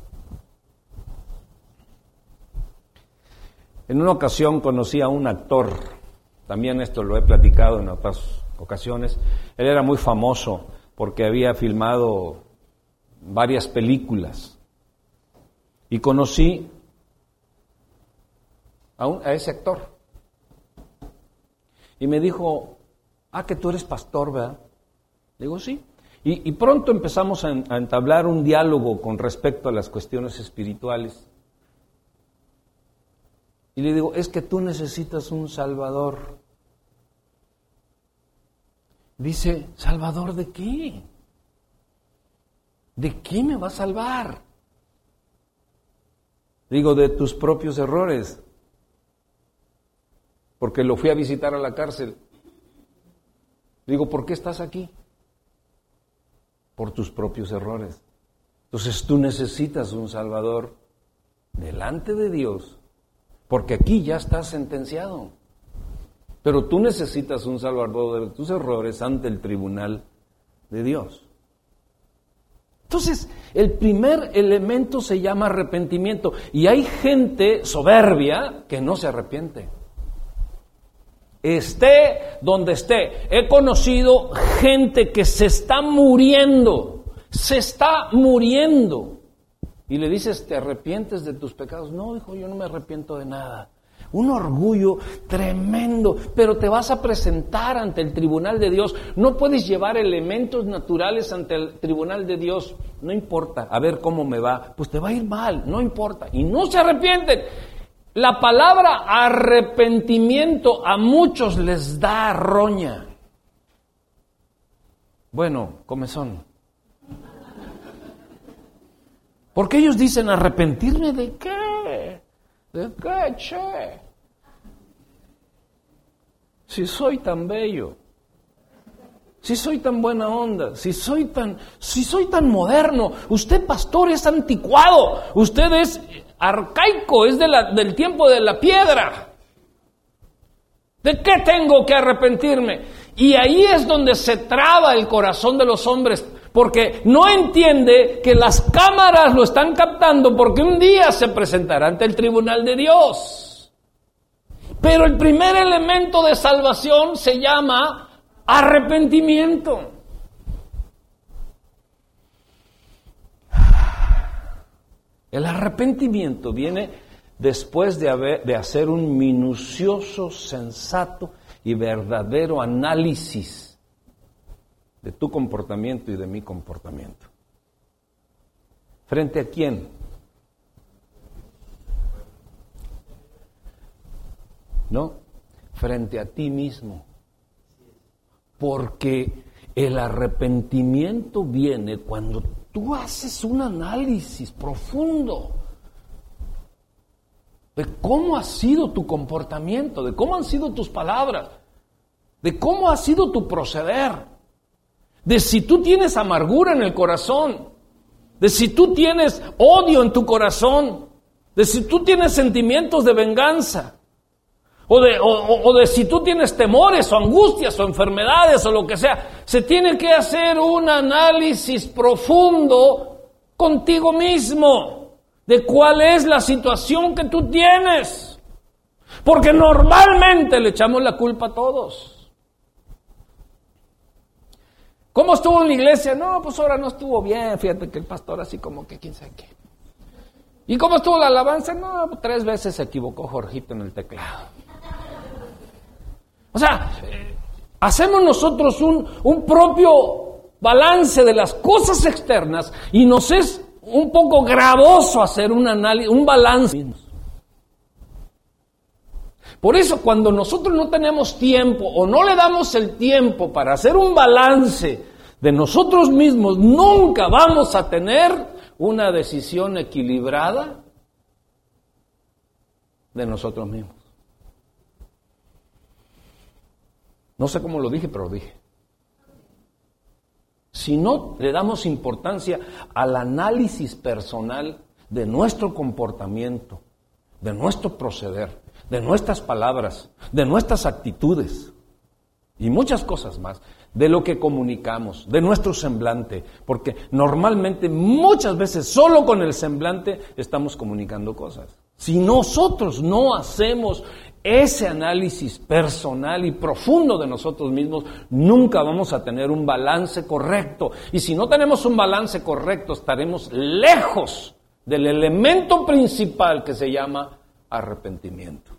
En una ocasión conocí a un actor, también esto lo he platicado en otras ocasiones, él era muy famoso porque había filmado varias películas y conocí a, ese actor y me dijo, ah, que tú eres pastor, ¿verdad? Digo, sí. Y, pronto empezamos a entablar un diálogo con respecto a las cuestiones espirituales. Y le digo, es que tú necesitas un Salvador. Dice, ¿Salvador de qué? ¿De qué me va a salvar? Digo, de tus propios errores. Porque lo fui a visitar a la cárcel. Digo, ¿por qué estás aquí? Por tus propios errores. Entonces tú necesitas un Salvador delante de Dios porque aquí ya estás sentenciado. Pero tú necesitas un salvador de tus errores ante el tribunal de Dios. Entonces, el primer elemento se llama arrepentimiento. Y hay gente soberbia que no se arrepiente. Esté donde esté. He conocido gente que se está muriendo se está muriendo. Y le dices, ¿te arrepientes de tus pecados? No, hijo, yo no me arrepiento de nada. Un orgullo tremendo, pero te vas a presentar ante el tribunal de Dios. No puedes llevar elementos naturales ante el tribunal de Dios. No importa, a ver cómo me va. Pues te va a ir mal, no importa. Y no se arrepienten. La palabra arrepentimiento a muchos les da roña. Bueno, comezón. Porque ellos dicen arrepentirme de qué? ¿De qué, che? Si soy tan bello, si soy tan buena onda, si soy tan, si soy tan moderno, usted pastor es anticuado, usted es arcaico, es del tiempo de la piedra. ¿De qué tengo que arrepentirme? Y ahí es donde se traba el corazón de los hombres porque no entiende que las cámaras lo están captando porque un día se presentará ante el tribunal de Dios. Pero el primer elemento de salvación se llama arrepentimiento. El arrepentimiento viene después de, hacer un minucioso, sensato y verdadero análisis de tu comportamiento y de mi comportamiento. ¿Frente a quién? ¿No? Frente a ti mismo. Porque el arrepentimiento viene cuando tú haces un análisis profundo de cómo ha sido tu comportamiento, de cómo han sido tus palabras, de cómo ha sido tu proceder de si tú tienes amargura en el corazón, de si tú tienes odio en tu corazón, de si tú tienes sentimientos de venganza, o de, o, de si tú tienes temores o angustias o enfermedades o lo que sea. Se tiene que hacer un análisis profundo contigo mismo de cuál es la situación que tú tienes. Porque normalmente le echamos la culpa a todos. ¿Cómo estuvo la iglesia? No, pues ahora no estuvo bien. Fíjate que el pastor así como que quién sabe qué. ¿Y cómo estuvo la alabanza? No, tres veces se equivocó Jorgito en el teclado. O sea, eh, hacemos nosotros un, un propio balance de las cosas externas y nos es un poco gravoso hacer un análisis, un balance. Por eso cuando nosotros no tenemos tiempo o no le damos el tiempo para hacer un balance de nosotros mismos, nunca vamos a tener una decisión equilibrada de nosotros mismos. No sé cómo lo dije, pero lo dije. Si no le damos importancia al análisis personal de nuestro comportamiento, de nuestro proceder, de nuestras palabras, de nuestras actitudes y muchas cosas más, de lo que comunicamos, de nuestro semblante, porque normalmente muchas veces solo con el semblante estamos comunicando cosas. Si nosotros no hacemos ese análisis personal y profundo de nosotros mismos, nunca vamos a tener un balance correcto. Y si no tenemos un balance correcto, estaremos lejos del elemento principal que se llama arrepentimiento.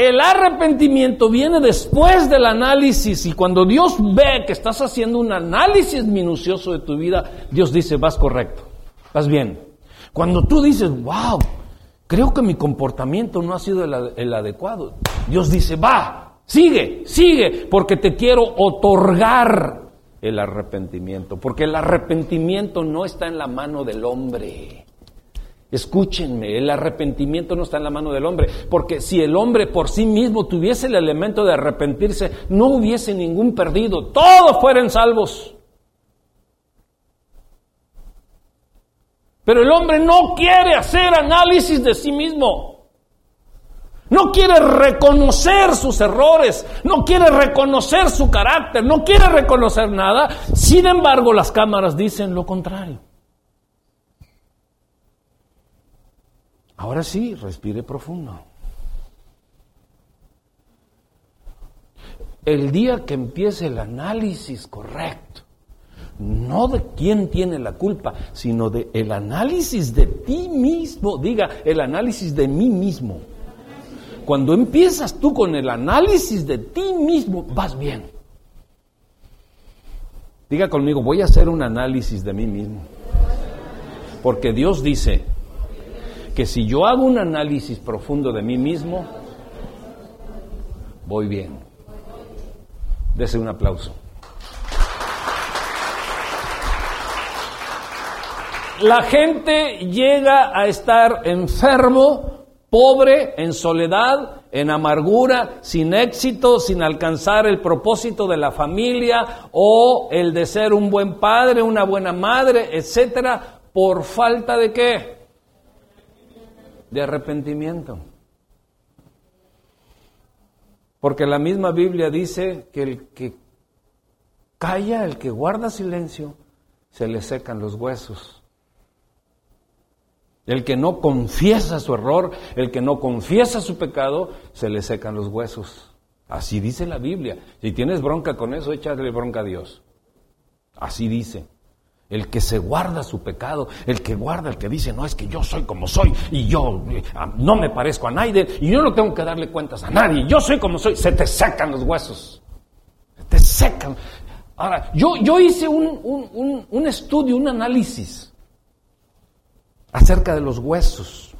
El arrepentimiento viene después del análisis y cuando Dios ve que estás haciendo un análisis minucioso de tu vida, Dios dice, vas correcto, vas bien. Cuando tú dices, wow, creo que mi comportamiento no ha sido el, el adecuado, Dios dice, va, sigue, sigue, porque te quiero otorgar el arrepentimiento, porque el arrepentimiento no está en la mano del hombre. Escúchenme, el arrepentimiento no está en la mano del hombre, porque si el hombre por sí mismo tuviese el elemento de arrepentirse, no hubiese ningún perdido, todos fueran salvos. Pero el hombre no quiere hacer análisis de sí mismo. No quiere reconocer sus errores, no quiere reconocer su carácter, no quiere reconocer nada. Sin embargo, las cámaras dicen lo contrario. Ahora sí, respire profundo. El día que empiece el análisis correcto no de quién tiene la culpa, sino de el análisis de ti mismo. Diga, el análisis de mí mismo. Cuando empiezas tú con el análisis de ti mismo, vas bien. Diga conmigo, voy a hacer un análisis de mí mismo. Porque Dios dice que si yo hago un análisis profundo de mí mismo, voy bien. Dese un aplauso. La gente llega a estar enfermo, pobre, en soledad, en amargura, sin éxito, sin alcanzar el propósito de la familia o el de ser un buen padre, una buena madre, etcétera, por falta de qué? De arrepentimiento. Porque la misma Biblia dice que el que calla, el que guarda silencio, se le secan los huesos. El que no confiesa su error, el que no confiesa su pecado, se le secan los huesos. Así dice la Biblia. Si tienes bronca con eso, échale bronca a Dios. Así dice. El que se guarda su pecado, el que guarda, el que dice, no es que yo soy como soy y yo eh, no me parezco a nadie y yo no tengo que darle cuentas a nadie, yo soy como soy, se te secan los huesos, se te secan. Ahora, yo, yo hice un, un estudio, un análisis acerca de los huesos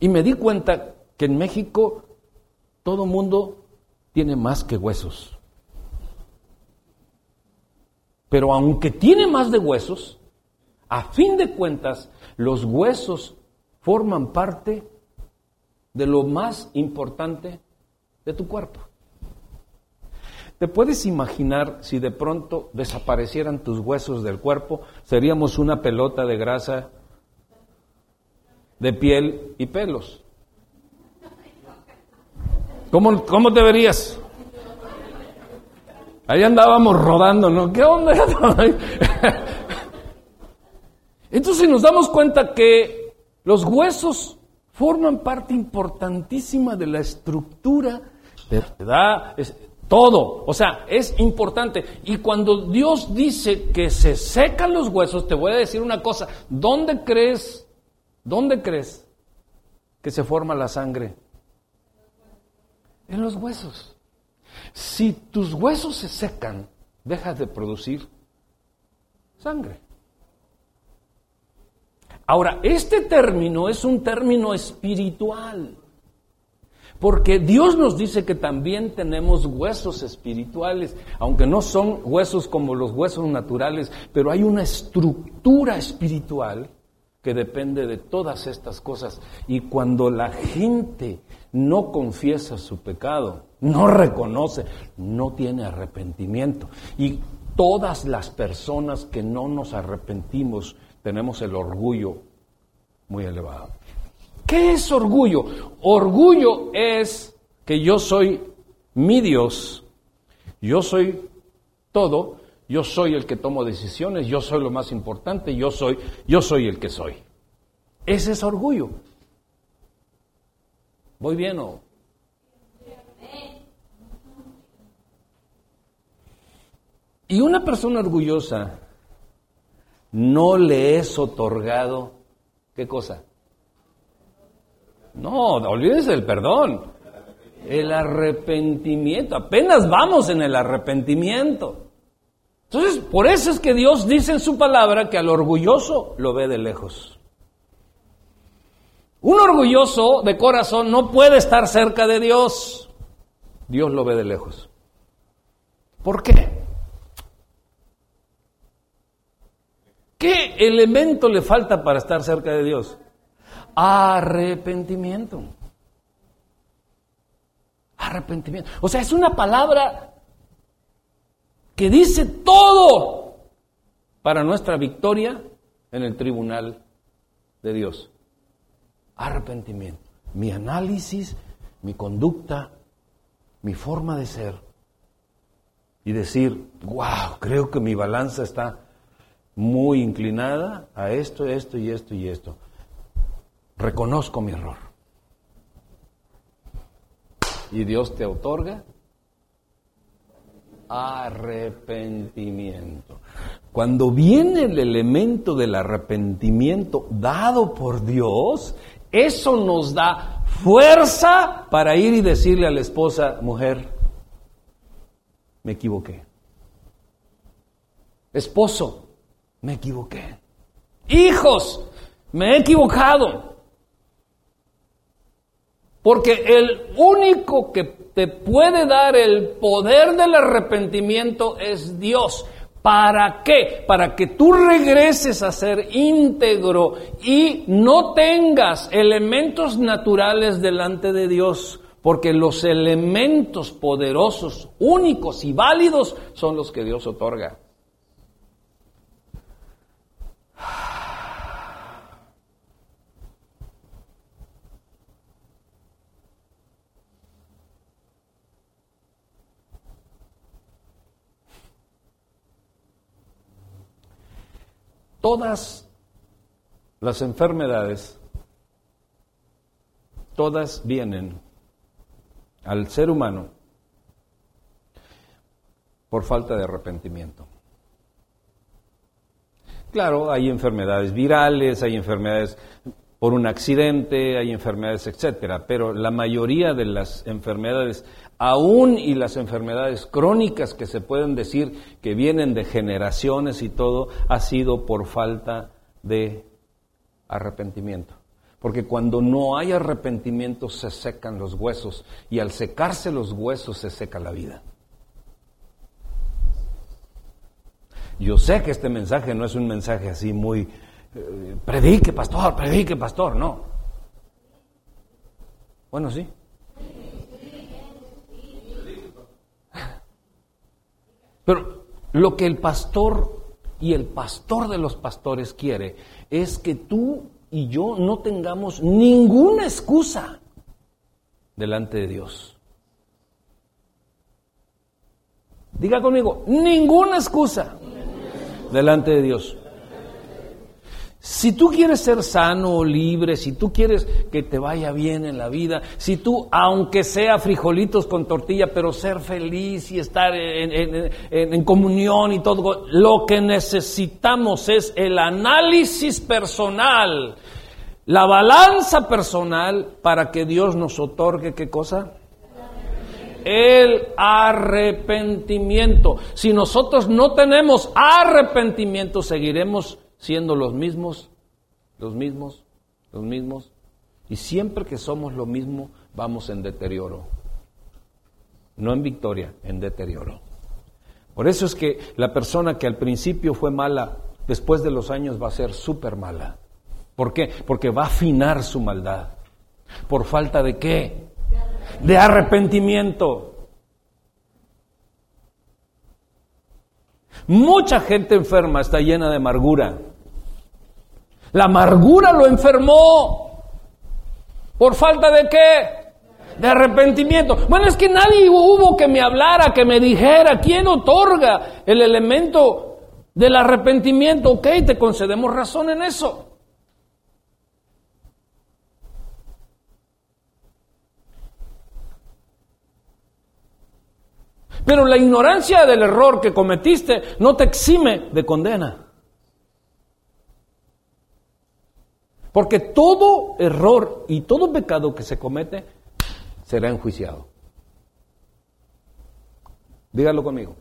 y me di cuenta que en México todo mundo tiene más que huesos. Pero aunque tiene más de huesos, a fin de cuentas, los huesos forman parte de lo más importante de tu cuerpo. ¿Te puedes imaginar si de pronto desaparecieran tus huesos del cuerpo? Seríamos una pelota de grasa, de piel y pelos. ¿Cómo, cómo te verías? Ahí andábamos rodando, ¿no? ¿Qué onda? Entonces nos damos cuenta que los huesos forman parte importantísima de la estructura de verdad, es todo, o sea, es importante. Y cuando Dios dice que se secan los huesos, te voy a decir una cosa, ¿dónde crees, dónde crees que se forma la sangre? En los huesos. Si tus huesos se secan, dejas de producir sangre. Ahora, este término es un término espiritual, porque Dios nos dice que también tenemos huesos espirituales, aunque no son huesos como los huesos naturales, pero hay una estructura espiritual que depende de todas estas cosas. Y cuando la gente no confiesa su pecado, no reconoce, no tiene arrepentimiento. Y todas las personas que no nos arrepentimos tenemos el orgullo muy elevado. ¿Qué es orgullo? Orgullo es que yo soy mi Dios, yo soy todo, yo soy el que tomo decisiones, yo soy lo más importante, yo soy, yo soy el que soy. Ese es orgullo. ¿Voy bien o? Y una persona orgullosa no le es otorgado, ¿qué cosa? No, olvídense del perdón. El arrepentimiento. Apenas vamos en el arrepentimiento. Entonces, por eso es que Dios dice en su palabra que al orgulloso lo ve de lejos. Un orgulloso de corazón no puede estar cerca de Dios. Dios lo ve de lejos. ¿Por qué? ¿Qué elemento le falta para estar cerca de Dios? Arrepentimiento. Arrepentimiento. O sea, es una palabra que dice todo para nuestra victoria en el tribunal de Dios. Arrepentimiento. Mi análisis, mi conducta, mi forma de ser. Y decir, wow, creo que mi balanza está muy inclinada a esto, esto y esto y esto. Reconozco mi error. Y Dios te otorga arrepentimiento. Cuando viene el elemento del arrepentimiento dado por Dios, eso nos da fuerza para ir y decirle a la esposa, mujer, me equivoqué. Esposo, me equivoqué. Hijos, me he equivocado. Porque el único que te puede dar el poder del arrepentimiento es Dios. ¿Para qué? Para que tú regreses a ser íntegro y no tengas elementos naturales delante de Dios, porque los elementos poderosos, únicos y válidos son los que Dios otorga. Todas las enfermedades, todas vienen al ser humano por falta de arrepentimiento. Claro, hay enfermedades virales, hay enfermedades por un accidente, hay enfermedades, etcétera, pero la mayoría de las enfermedades, aún y las enfermedades crónicas que se pueden decir que vienen de generaciones y todo, ha sido por falta de arrepentimiento. Porque cuando no hay arrepentimiento se secan los huesos y al secarse los huesos se seca la vida. Yo sé que este mensaje no es un mensaje así muy eh, predique, pastor, predique, pastor, no. Bueno, sí. Pero lo que el pastor y el pastor de los pastores quiere es que tú y yo no tengamos ninguna excusa delante de Dios. Diga conmigo, ninguna excusa delante de Dios. Si tú quieres ser sano o libre, si tú quieres que te vaya bien en la vida, si tú, aunque sea frijolitos con tortilla, pero ser feliz y estar en, comunión y todo, lo que necesitamos es el análisis personal, la balanza personal para que Dios nos otorgue qué cosa? el arrepentimiento. Si nosotros no tenemos arrepentimiento, seguiremos siendo los mismos, los mismos, los mismos. Y siempre que somos lo mismo, vamos en deterioro. No en victoria, en deterioro. Por eso es que la persona que al principio fue mala, después de los años va a ser súper mala. ¿Por qué? Porque va a afinar su maldad. ¿Por falta de qué? De arrepentimiento. Mucha gente enferma está llena de amargura. La amargura lo enfermó. ¿Por falta de qué? De arrepentimiento. Bueno, es que nadie hubo que me hablara, que me dijera quién otorga el elemento del arrepentimiento. Ok, te concedemos razón en eso. Pero la ignorancia del error que cometiste no te exime de condena. Porque todo error y todo pecado que se comete será enjuiciado. Dígalo conmigo.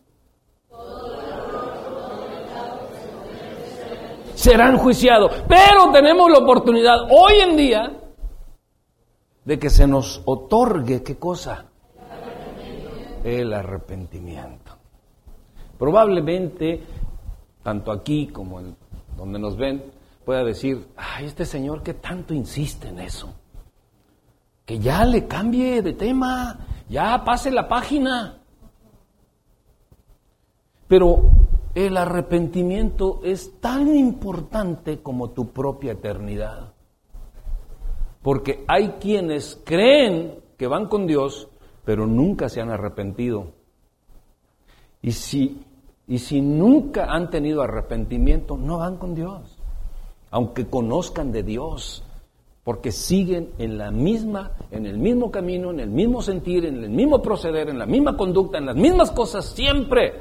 Será enjuiciado. Pero tenemos la oportunidad hoy en día de que se nos otorgue qué cosa? El arrepentimiento. Probablemente, tanto aquí como en donde nos ven, pueda decir, ay, este señor que tanto insiste en eso, que ya le cambie de tema, ya pase la página. Pero el arrepentimiento es tan importante como tu propia eternidad. Porque hay quienes creen que van con Dios, pero nunca se han arrepentido. Y si, y si nunca han tenido arrepentimiento, no van con Dios aunque conozcan de Dios. porque siguen en la misma, en el mismo camino, en el mismo sentir, en el mismo proceder, en la misma conducta, en las mismas cosas siempre.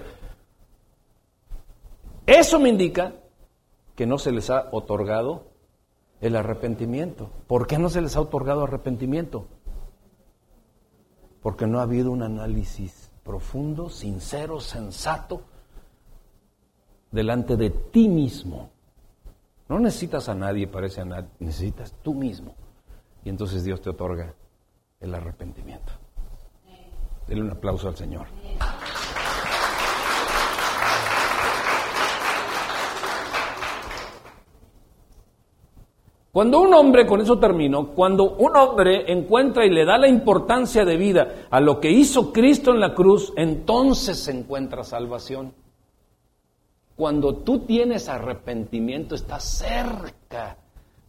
Eso me indica que no se les ha otorgado el arrepentimiento. ¿Por qué no se les ha otorgado arrepentimiento? Porque no ha habido un análisis profundo, sincero, sensato, delante de ti mismo. No necesitas a nadie para ese análisis, necesitas tú mismo. Y entonces Dios te otorga el arrepentimiento. Denle un aplauso al Señor. Cuando un hombre, con eso termino, cuando un hombre encuentra y le da la importancia de vida a lo que hizo Cristo en la cruz, entonces se encuentra salvación. Cuando tú tienes arrepentimiento, estás cerca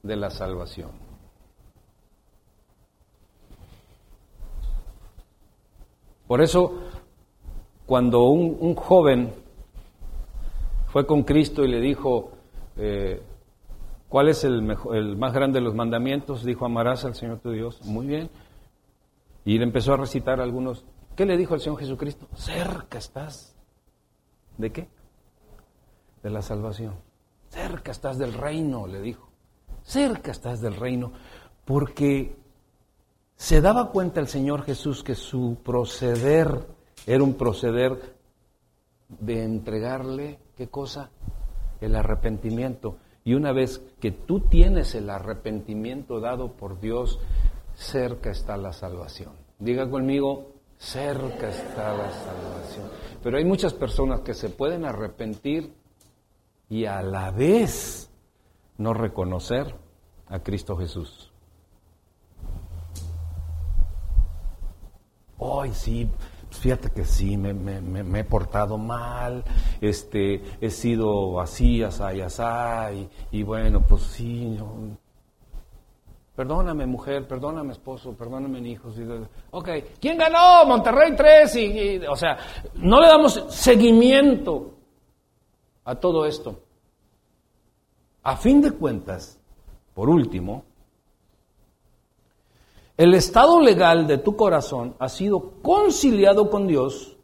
de la salvación. Por eso, cuando un, joven fue con Cristo y le dijo, eh, ¿Cuál es el, mejor, el más grande de los mandamientos? Dijo, amarás al Señor tu Dios. Muy bien. Y le empezó a recitar algunos. ¿Qué le dijo el Señor Jesucristo? Cerca estás. ¿De qué? De la salvación. Cerca estás del reino, le dijo. Cerca estás del reino. Porque se daba cuenta el Señor Jesús que su proceder era un proceder de entregarle, ¿qué cosa? El arrepentimiento. Y una vez que tú tienes el arrepentimiento dado por Dios, cerca está la salvación. Diga conmigo, cerca está la salvación. Pero hay muchas personas que se pueden arrepentir y a la vez no reconocer a Cristo Jesús. Hoy sí, fíjate que sí, me, he portado mal, este, he sido así, así, así, y, bueno, pues sí, perdóname mujer, perdóname esposo, perdóname hijos. ok, ¿quién ganó? Monterrey 3, y, o sea, no le damos seguimiento a todo esto. A fin de cuentas, por último, el estado legal de tu corazón ha sido conciliado con Dios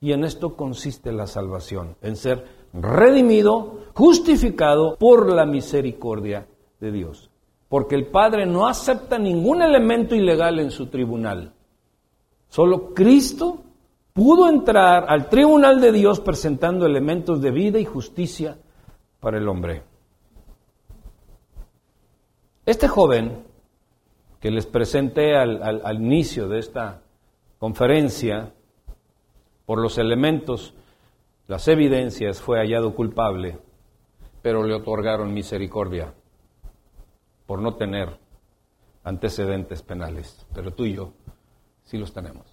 y en esto consiste la salvación, en ser redimido, justificado por la misericordia de Dios. Porque el Padre no acepta ningún elemento ilegal en su tribunal. Solo Cristo pudo entrar al tribunal de Dios presentando elementos de vida y justicia para el hombre. Este joven que les presenté al, inicio de esta conferencia, por los elementos, las evidencias, fue hallado culpable, pero le otorgaron misericordia por no tener antecedentes penales. Pero tú y yo sí los tenemos.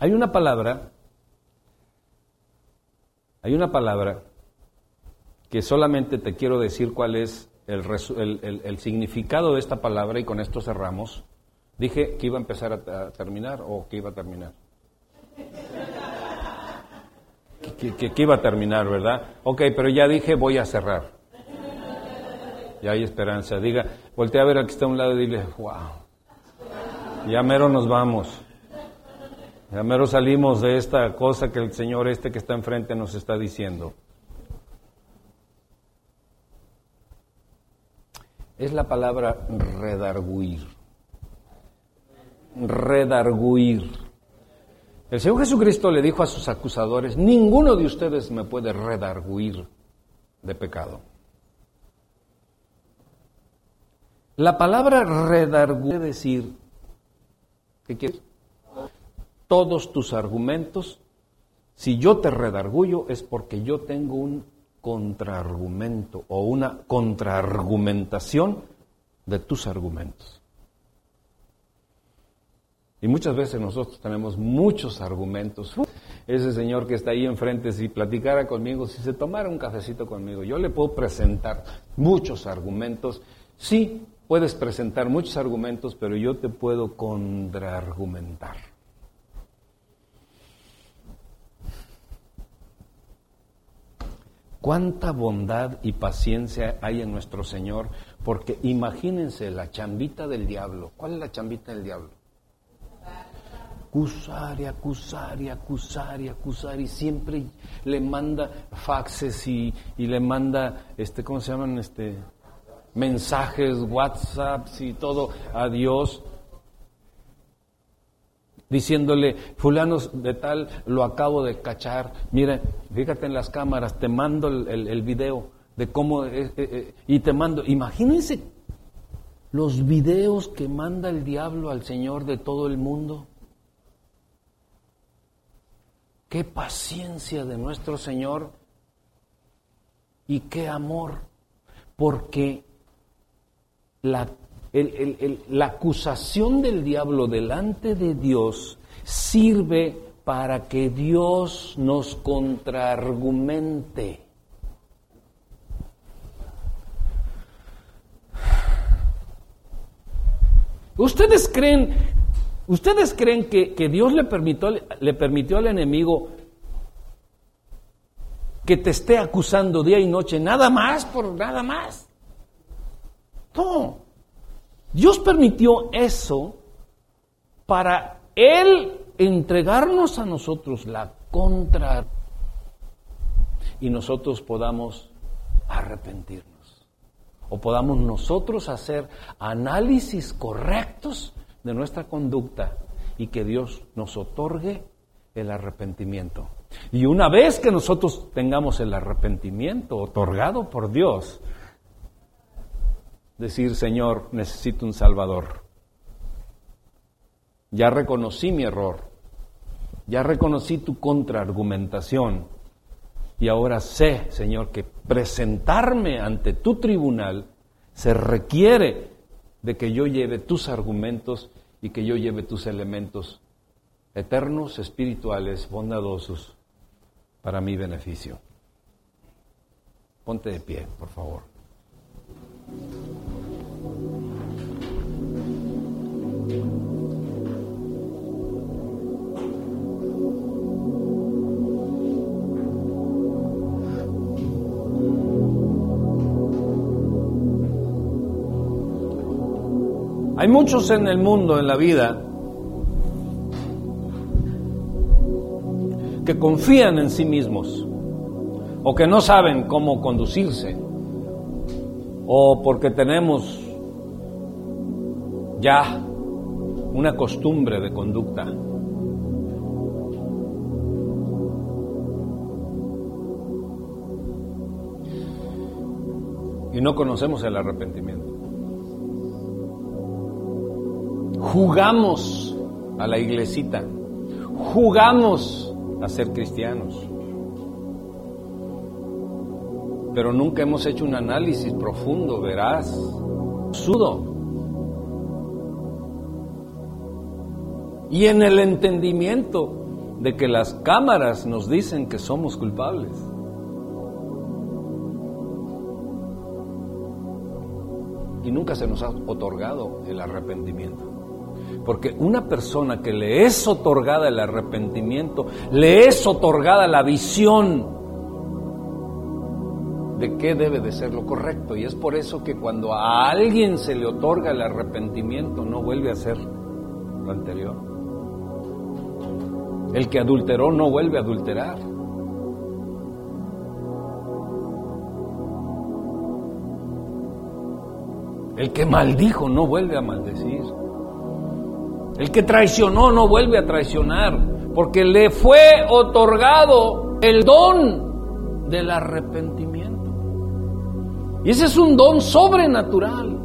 Hay una palabra, hay una palabra que solamente te quiero decir cuál es el, significado de esta palabra y con esto cerramos. Dije que iba a empezar a, terminar o que iba a terminar. Que, que, iba a terminar, ¿verdad? Ok, pero ya dije voy a cerrar. Ya hay esperanza. Diga, voltea a ver al que está a un lado y dile, wow. Ya mero nos vamos. Ya mero salimos de esta cosa que el Señor este que está enfrente nos está diciendo. Es la palabra redarguir. Redarguir. El Señor Jesucristo le dijo a sus acusadores, ninguno de ustedes me puede redarguir de pecado. La palabra redarguir quiere decir, ¿qué quiere? Todos tus argumentos, si yo te redargullo es porque yo tengo un contraargumento o una contraargumentación de tus argumentos. Y muchas veces nosotros tenemos muchos argumentos. Ese señor que está ahí enfrente, si platicara conmigo, si se tomara un cafecito conmigo, yo le puedo presentar muchos argumentos. Sí, puedes presentar muchos argumentos, pero yo te puedo contraargumentar. Cuánta bondad y paciencia hay en nuestro Señor, porque imagínense la chambita del diablo. ¿Cuál es la chambita del diablo? acusar y acusar y acusar y acusar y siempre le manda faxes y, y, le manda este cómo se llaman este mensajes WhatsApps y todo a Dios diciéndole, fulanos de tal, lo acabo de cachar, mira, fíjate en las cámaras, te mando el, el, video de cómo, eh, eh, y te mando, imagínense los videos que manda el diablo al Señor de todo el mundo. Qué paciencia de nuestro Señor y qué amor, porque la la acusación del diablo delante de Dios sirve para que Dios nos contraargumente. ¿Ustedes creen, ustedes creen que, que Dios le permitió, le permitió al enemigo que te esté acusando día y noche, nada más por nada más? No. Dios permitió eso para Él entregarnos a nosotros la contra y nosotros podamos arrepentirnos o podamos nosotros hacer análisis correctos de nuestra conducta y que Dios nos otorgue el arrepentimiento. Y una vez que nosotros tengamos el arrepentimiento otorgado por Dios, decir, Señor, necesito un Salvador. Ya reconocí mi error, ya reconocí tu contraargumentación y ahora sé, Señor, que presentarme ante tu tribunal se requiere de que yo lleve tus argumentos y que yo lleve tus elementos eternos, espirituales, bondadosos, para mi beneficio. Ponte de pie, por favor. Hay muchos en el mundo, en la vida, que confían en sí mismos o que no saben cómo conducirse o porque tenemos ya una costumbre de conducta. Y no conocemos el arrepentimiento. Jugamos a la iglesita, jugamos a ser cristianos pero nunca hemos hecho un análisis profundo, veraz, sudo. Y en el entendimiento de que las cámaras nos dicen que somos culpables. Y nunca se nos ha otorgado el arrepentimiento. Porque una persona que le es otorgada el arrepentimiento, le es otorgada la visión de qué debe de ser lo correcto. Y es por eso que cuando a alguien se le otorga el arrepentimiento, no vuelve a hacer lo anterior. El que adulteró no vuelve a adulterar. El que maldijo no vuelve a maldecir. El que traicionó no vuelve a traicionar, porque le fue otorgado el don del arrepentimiento. Y ese es un don sobrenatural.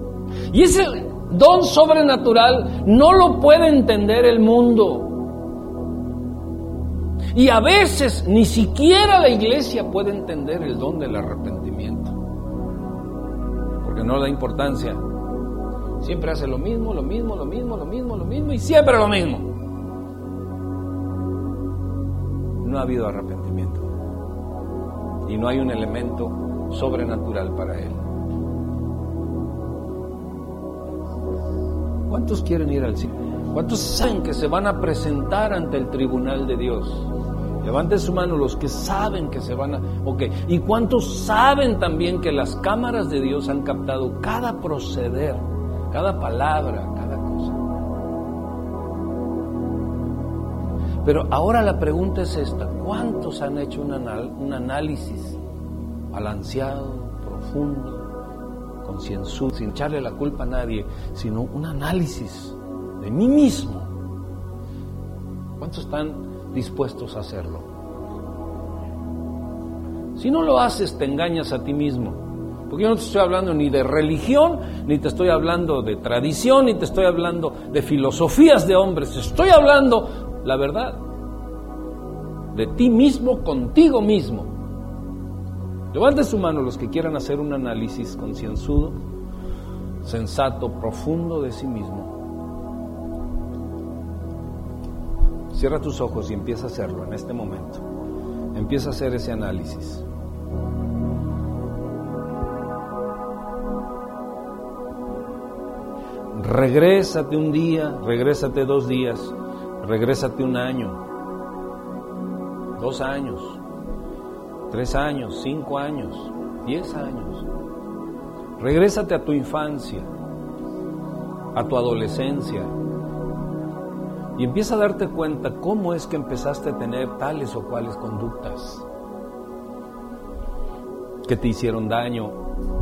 Y ese don sobrenatural no lo puede entender el mundo. Y a veces ni siquiera la iglesia puede entender el don del arrepentimiento. Porque no da importancia. Siempre hace lo mismo, lo mismo, lo mismo, lo mismo, lo mismo y siempre lo mismo. No ha habido arrepentimiento. Y no hay un elemento sobrenatural para él. ¿Cuántos quieren ir al cielo? ¿Cuántos saben que se van a presentar ante el tribunal de Dios? Levanten su mano los que saben que se van a... Ok, ¿y cuántos saben también que las cámaras de Dios han captado cada proceder, cada palabra, cada cosa? Pero ahora la pregunta es esta, ¿cuántos han hecho un, un análisis balanceado, profundo, concienzudo, sin echarle la culpa a nadie, sino un análisis de mí mismo? ¿Cuántos están dispuestos a hacerlo. Si no lo haces, te engañas a ti mismo. Porque yo no te estoy hablando ni de religión, ni te estoy hablando de tradición, ni te estoy hablando de filosofías de hombres. Estoy hablando la verdad. De ti mismo, contigo mismo. Levante su mano los que quieran hacer un análisis concienzudo, sensato, profundo de sí mismo. Cierra tus ojos y empieza a hacerlo en este momento. Empieza a hacer ese análisis. Regrésate un día, regrésate dos días, regrésate un año, dos años, tres años, cinco años, diez años. Regrésate a tu infancia, a tu adolescencia, y empieza a darte cuenta cómo es que empezaste a tener tales o cuales conductas que te hicieron daño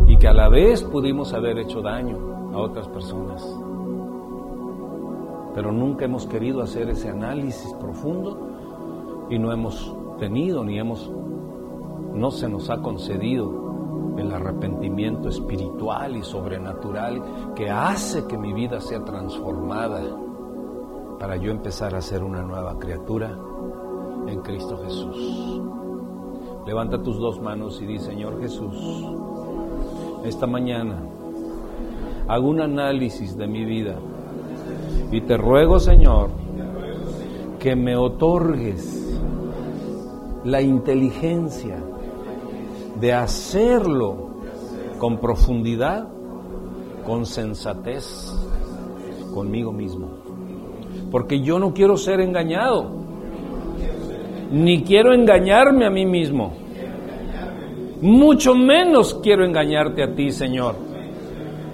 y que a la vez pudimos haber hecho daño a otras personas. Pero nunca hemos querido hacer ese análisis profundo y no hemos tenido ni hemos no se nos ha concedido el arrepentimiento espiritual y sobrenatural que hace que mi vida sea transformada para yo empezar a ser una nueva criatura en Cristo Jesús. Levanta tus dos manos y di, Señor Jesús, esta mañana hago un análisis de mi vida y te ruego, Señor, que me otorgues la inteligencia de hacerlo con profundidad, con sensatez, conmigo mismo. Porque yo no quiero ser engañado, ni quiero engañarme a mí mismo, mucho menos quiero engañarte a ti, Señor,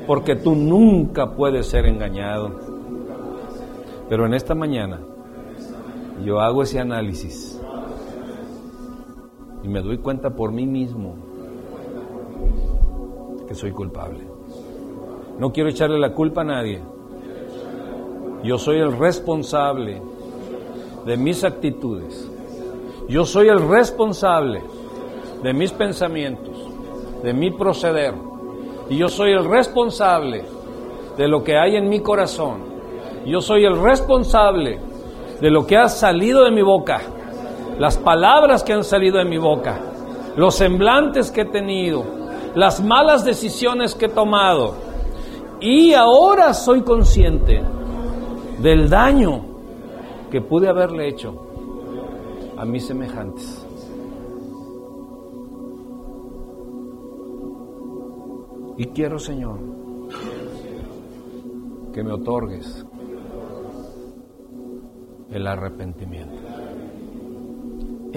porque tú nunca puedes ser engañado. Pero en esta mañana yo hago ese análisis y me doy cuenta por mí mismo que soy culpable. No quiero echarle la culpa a nadie yo soy el responsable de mis actitudes. Yo soy el responsable de mis pensamientos, de mi proceder. Y yo soy el responsable de lo que hay en mi corazón. Yo soy el responsable de lo que ha salido de mi boca, las palabras que han salido de mi boca, los semblantes que he tenido, las malas decisiones que he tomado. Y ahora soy consciente del daño que pude haberle hecho a mis semejantes. Y quiero, Señor, que me otorgues el arrepentimiento.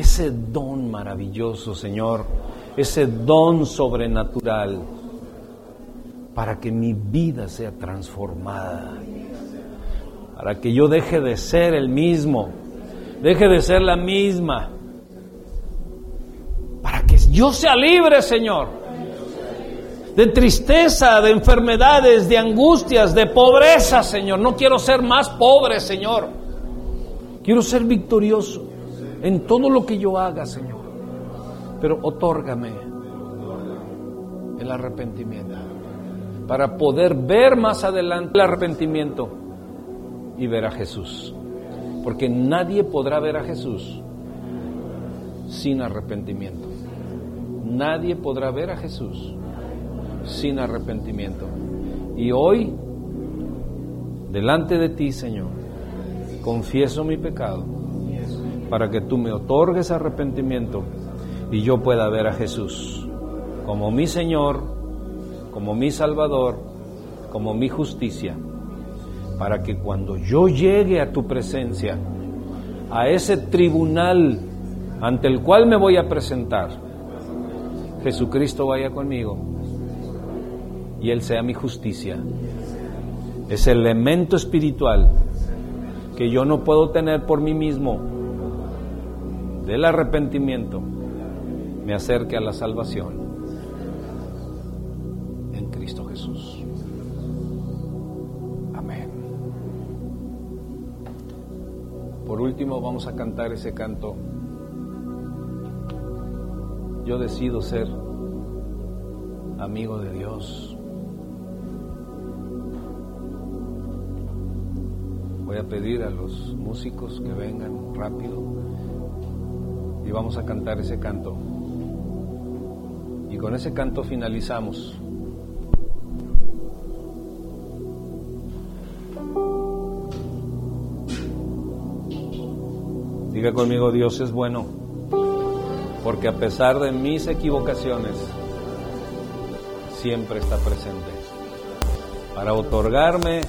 Ese don maravilloso, Señor, ese don sobrenatural para que mi vida sea transformada para que yo deje de ser el mismo, deje de ser la misma, para que yo sea libre, Señor, de tristeza, de enfermedades, de angustias, de pobreza, Señor. No quiero ser más pobre, Señor. Quiero ser victorioso en todo lo que yo haga, Señor. Pero otórgame el arrepentimiento para poder ver más adelante el arrepentimiento y ver a Jesús. Porque nadie podrá ver a Jesús sin arrepentimiento. Nadie podrá ver a Jesús sin arrepentimiento. Y hoy, delante de ti, Señor, confieso mi pecado para que tú me otorgues arrepentimiento y yo pueda ver a Jesús como mi Señor, como mi Salvador, como mi justicia para que cuando yo llegue a tu presencia, a ese tribunal ante el cual me voy a presentar, Jesucristo vaya conmigo y Él sea mi justicia. Ese elemento espiritual que yo no puedo tener por mí mismo del arrepentimiento me acerque a la salvación en Cristo Jesús. Amén. Por último vamos a cantar ese canto. Yo decido ser amigo de Dios. Voy a pedir a los músicos que vengan rápido y vamos a cantar ese canto. Y con ese canto finalizamos. Diga conmigo, Dios es bueno, porque a pesar de mis equivocaciones, siempre está presente para otorgarme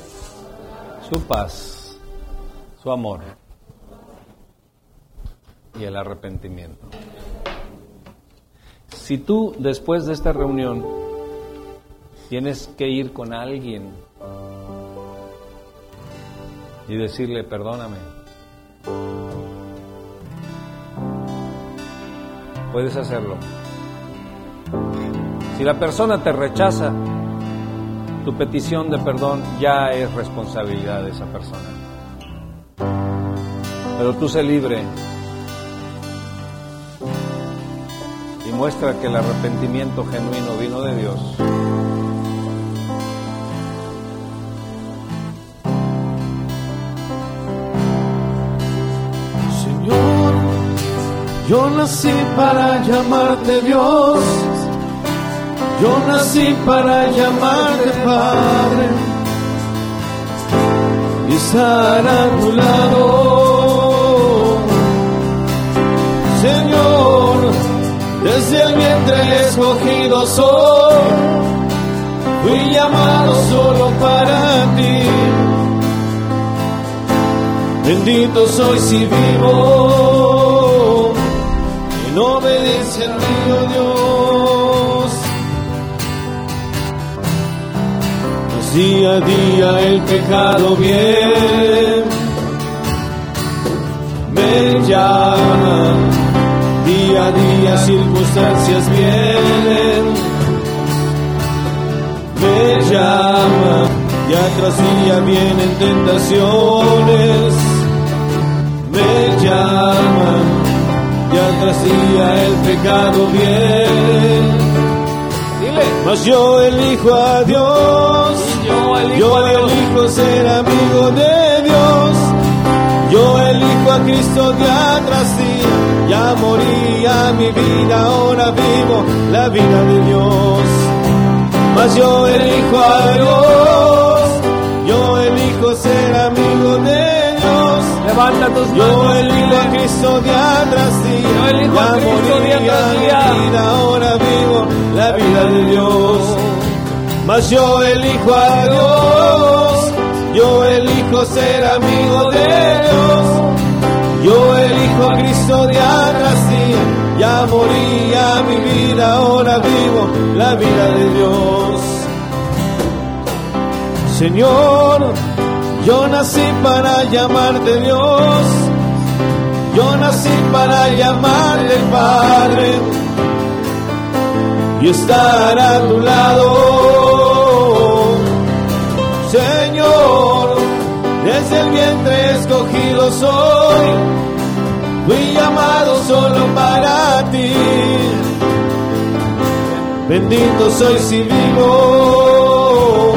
su paz su amor y el arrepentimiento. Si tú después de esta reunión tienes que ir con alguien y decirle perdóname, puedes hacerlo. Si la persona te rechaza, tu petición de perdón ya es responsabilidad de esa persona. Pero tú sé libre muestra que el arrepentimiento genuino vino de Dios. Señor, yo nací para llamarte Dios, yo nací para llamarte Padre y estar a tu lado. Señor, desde el vientre escogido soy, fui llamado solo para ti. Bendito soy si vivo en obediencia al mío Dios. Pues día a día el pecado viene, me llama Día a día circunstancias vienen, me llaman, día tras día vienen tentaciones, me llaman, día tras día el pecado viene. Mas yo elijo a Dios, yo elijo, yo elijo ser amigo de Dios, yo elijo a Cristo día tras día ya moría mi vida, ahora vivo la vida de Dios. Mas yo elijo a Dios, yo elijo ser amigo de Dios. Levanta tus manos. Yo elijo a Cristo día tras día. Yo elijo ya a Cristo moría día tras mi vida, ahora vivo la vida de Dios. Mas yo elijo a Dios, yo elijo ser amigo de Dios. Yo elijo a Cristo tras día, ya moría mi vida, ahora vivo la vida de Dios. Señor, yo nací para llamarte Dios, yo nací para llamarte Padre y estar a tu lado. Desde el vientre escogido soy, fui llamado solo para ti. Bendito soy si vivo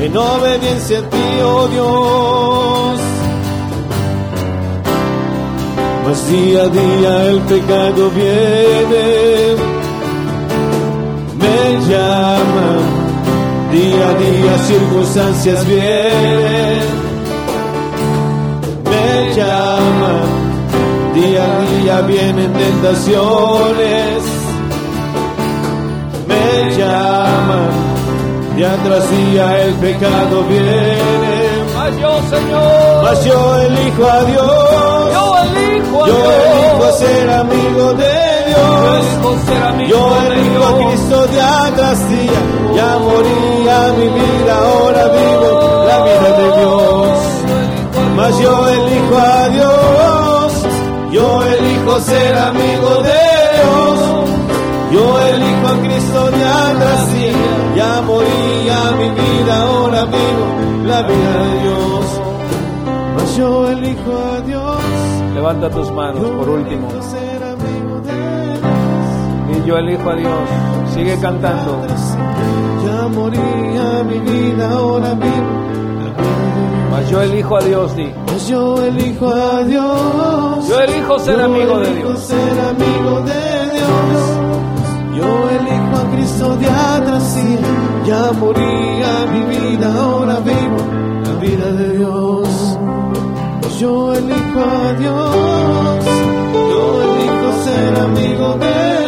en obediencia a ti, oh Dios. Mas día a día el pecado viene, me llama Día a día circunstancias vienen, me llaman, día a día vienen tentaciones, me llaman, día tras día el pecado viene, Mas yo, Señor, mas yo elijo a Dios, yo elijo a yo Dios. elijo ser amigo de Dios. Yo elijo a Cristo día tras día. Ya moría mi vida, ahora vivo la vida de Dios. Mas yo elijo a Dios. Yo elijo ser amigo de Dios. Yo elijo a Cristo día tras día. Ya moría mi vida, ahora vivo la vida de Dios. Mas yo elijo a Dios. Levanta tus manos por último. Yo elijo a Dios. Sigue cantando. Ya moría mi vida, ahora vivo. Mas yo elijo a Dios, di. Pues yo elijo a Dios. Yo elijo ser Yo amigo de elijo Dios. ser amigo de Dios. Yo elijo a Cristo día tras día. Ya moría mi vida, ahora vivo la vida de Dios. Pues yo elijo a Dios. Yo elijo ser amigo de Dios.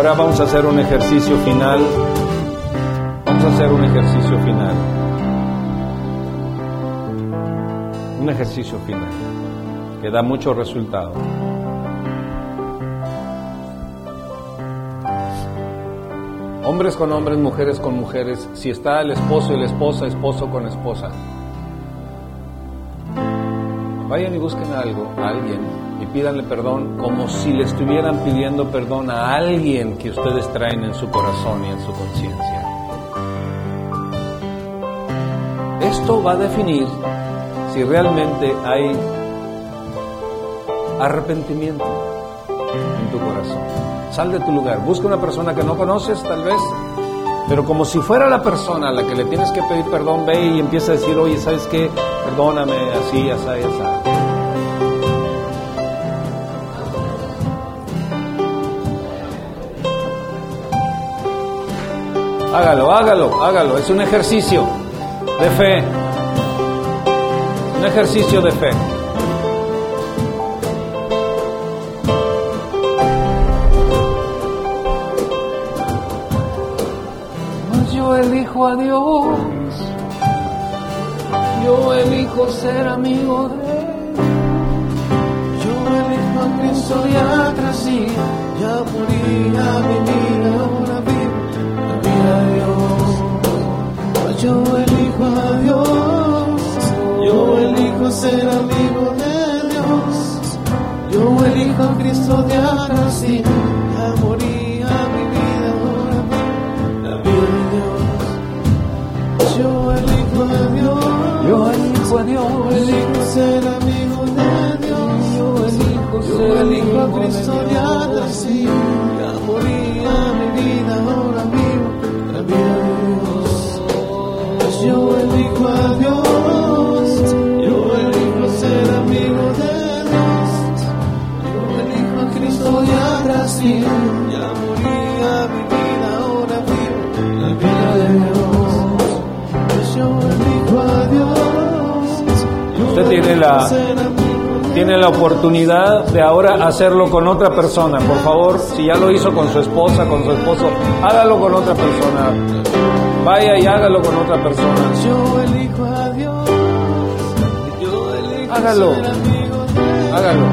Ahora vamos a hacer un ejercicio final. Vamos a hacer un ejercicio final. Un ejercicio final que da mucho resultado. Hombres con hombres, mujeres con mujeres. Si está el esposo y la esposa, esposo con esposa. Vayan y busquen algo, a alguien, y pídanle perdón como si le estuvieran pidiendo perdón a alguien que ustedes traen en su corazón y en su conciencia. Esto va a definir si realmente hay arrepentimiento en tu corazón. Sal de tu lugar, busca una persona que no conoces tal vez, pero como si fuera la persona a la que le tienes que pedir perdón, ve y empieza a decir, oye, ¿sabes qué? Perdóname, así, así, así. Hágalo, hágalo, hágalo. Es un ejercicio de fe. Un ejercicio de fe. Elijo a Dios. Yo elijo ser amigo de Él. Yo elijo a Cristo día tras día, ya vida, ahora vivo la vida de Dios. Yo elijo a Dios, yo elijo ser amigo de Dios. Yo elijo a Cristo día tras día, Yo elijo a Dios. Yo elijo ser amigo de Dios. Yo elijo Yo ser elijo a amigo de Cristo Dios. Ya moría mi vida, ahora vivo de Dios. Pues yo elijo a Dios. Yo elijo ser amigo de Dios. Yo elijo a Cristo ya nací. La- Tiene la oportunidad de ahora hacerlo con otra persona. Por favor, si ya lo hizo con su esposa, con su esposo, hágalo con otra persona. Vaya y hágalo con otra persona. Yo elijo a Dios. Hágalo. Hágalo.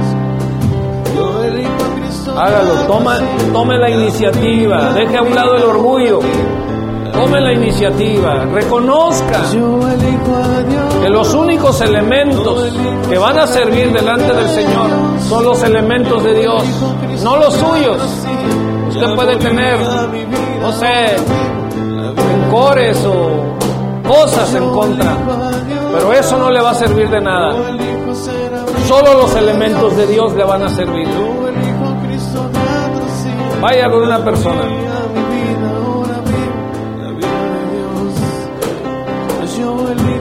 Hágalo. Toma, tome la iniciativa. Deje a un lado el orgullo. Tome la iniciativa. Reconozca que los únicos elementos que van a servir delante del Señor son los elementos de Dios, no los suyos. Usted puede tener, no sé, rencores o cosas en contra, pero eso no le va a servir de nada. Solo los elementos de Dios le van a servir. Vaya con una persona. Dios.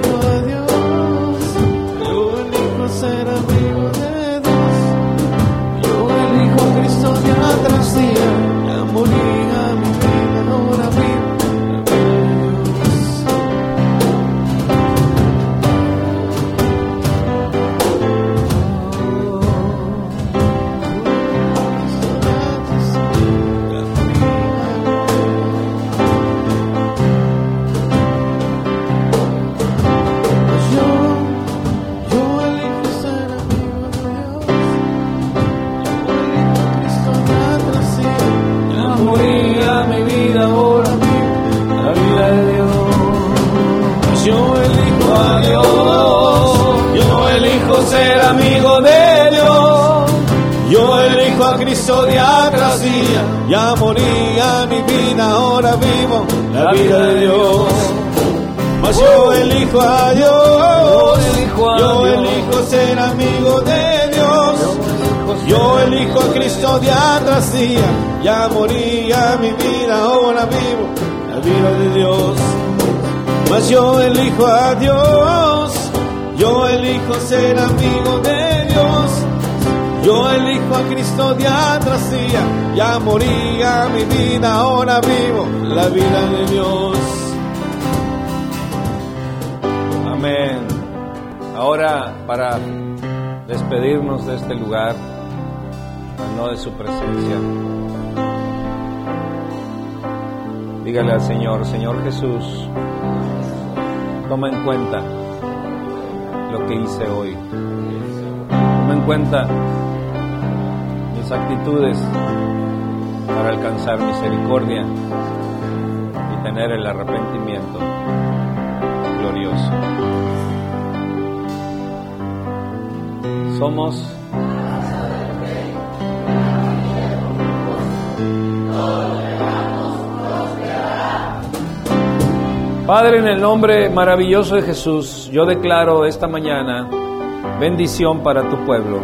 Vida de Dios. Amén. Ahora para despedirnos de este lugar, no de su presencia, dígale al Señor, Señor Jesús, toma en cuenta lo que hice hoy. Toma en cuenta mis actitudes para alcanzar misericordia tener el arrepentimiento glorioso. Somos Padre, en el nombre maravilloso de Jesús, yo declaro esta mañana bendición para tu pueblo.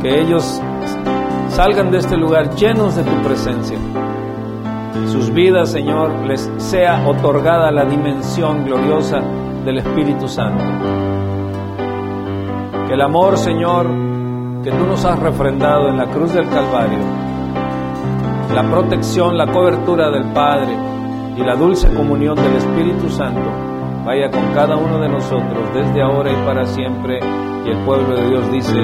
Que ellos salgan de este lugar llenos de tu presencia. Sus vidas, Señor, les sea otorgada la dimensión gloriosa del Espíritu Santo. Que el amor, Señor, que tú nos has refrendado en la cruz del Calvario, la protección, la cobertura del Padre, y la dulce comunión del Espíritu Santo vaya con cada uno de nosotros desde ahora y para siempre. Y el pueblo de Dios dice,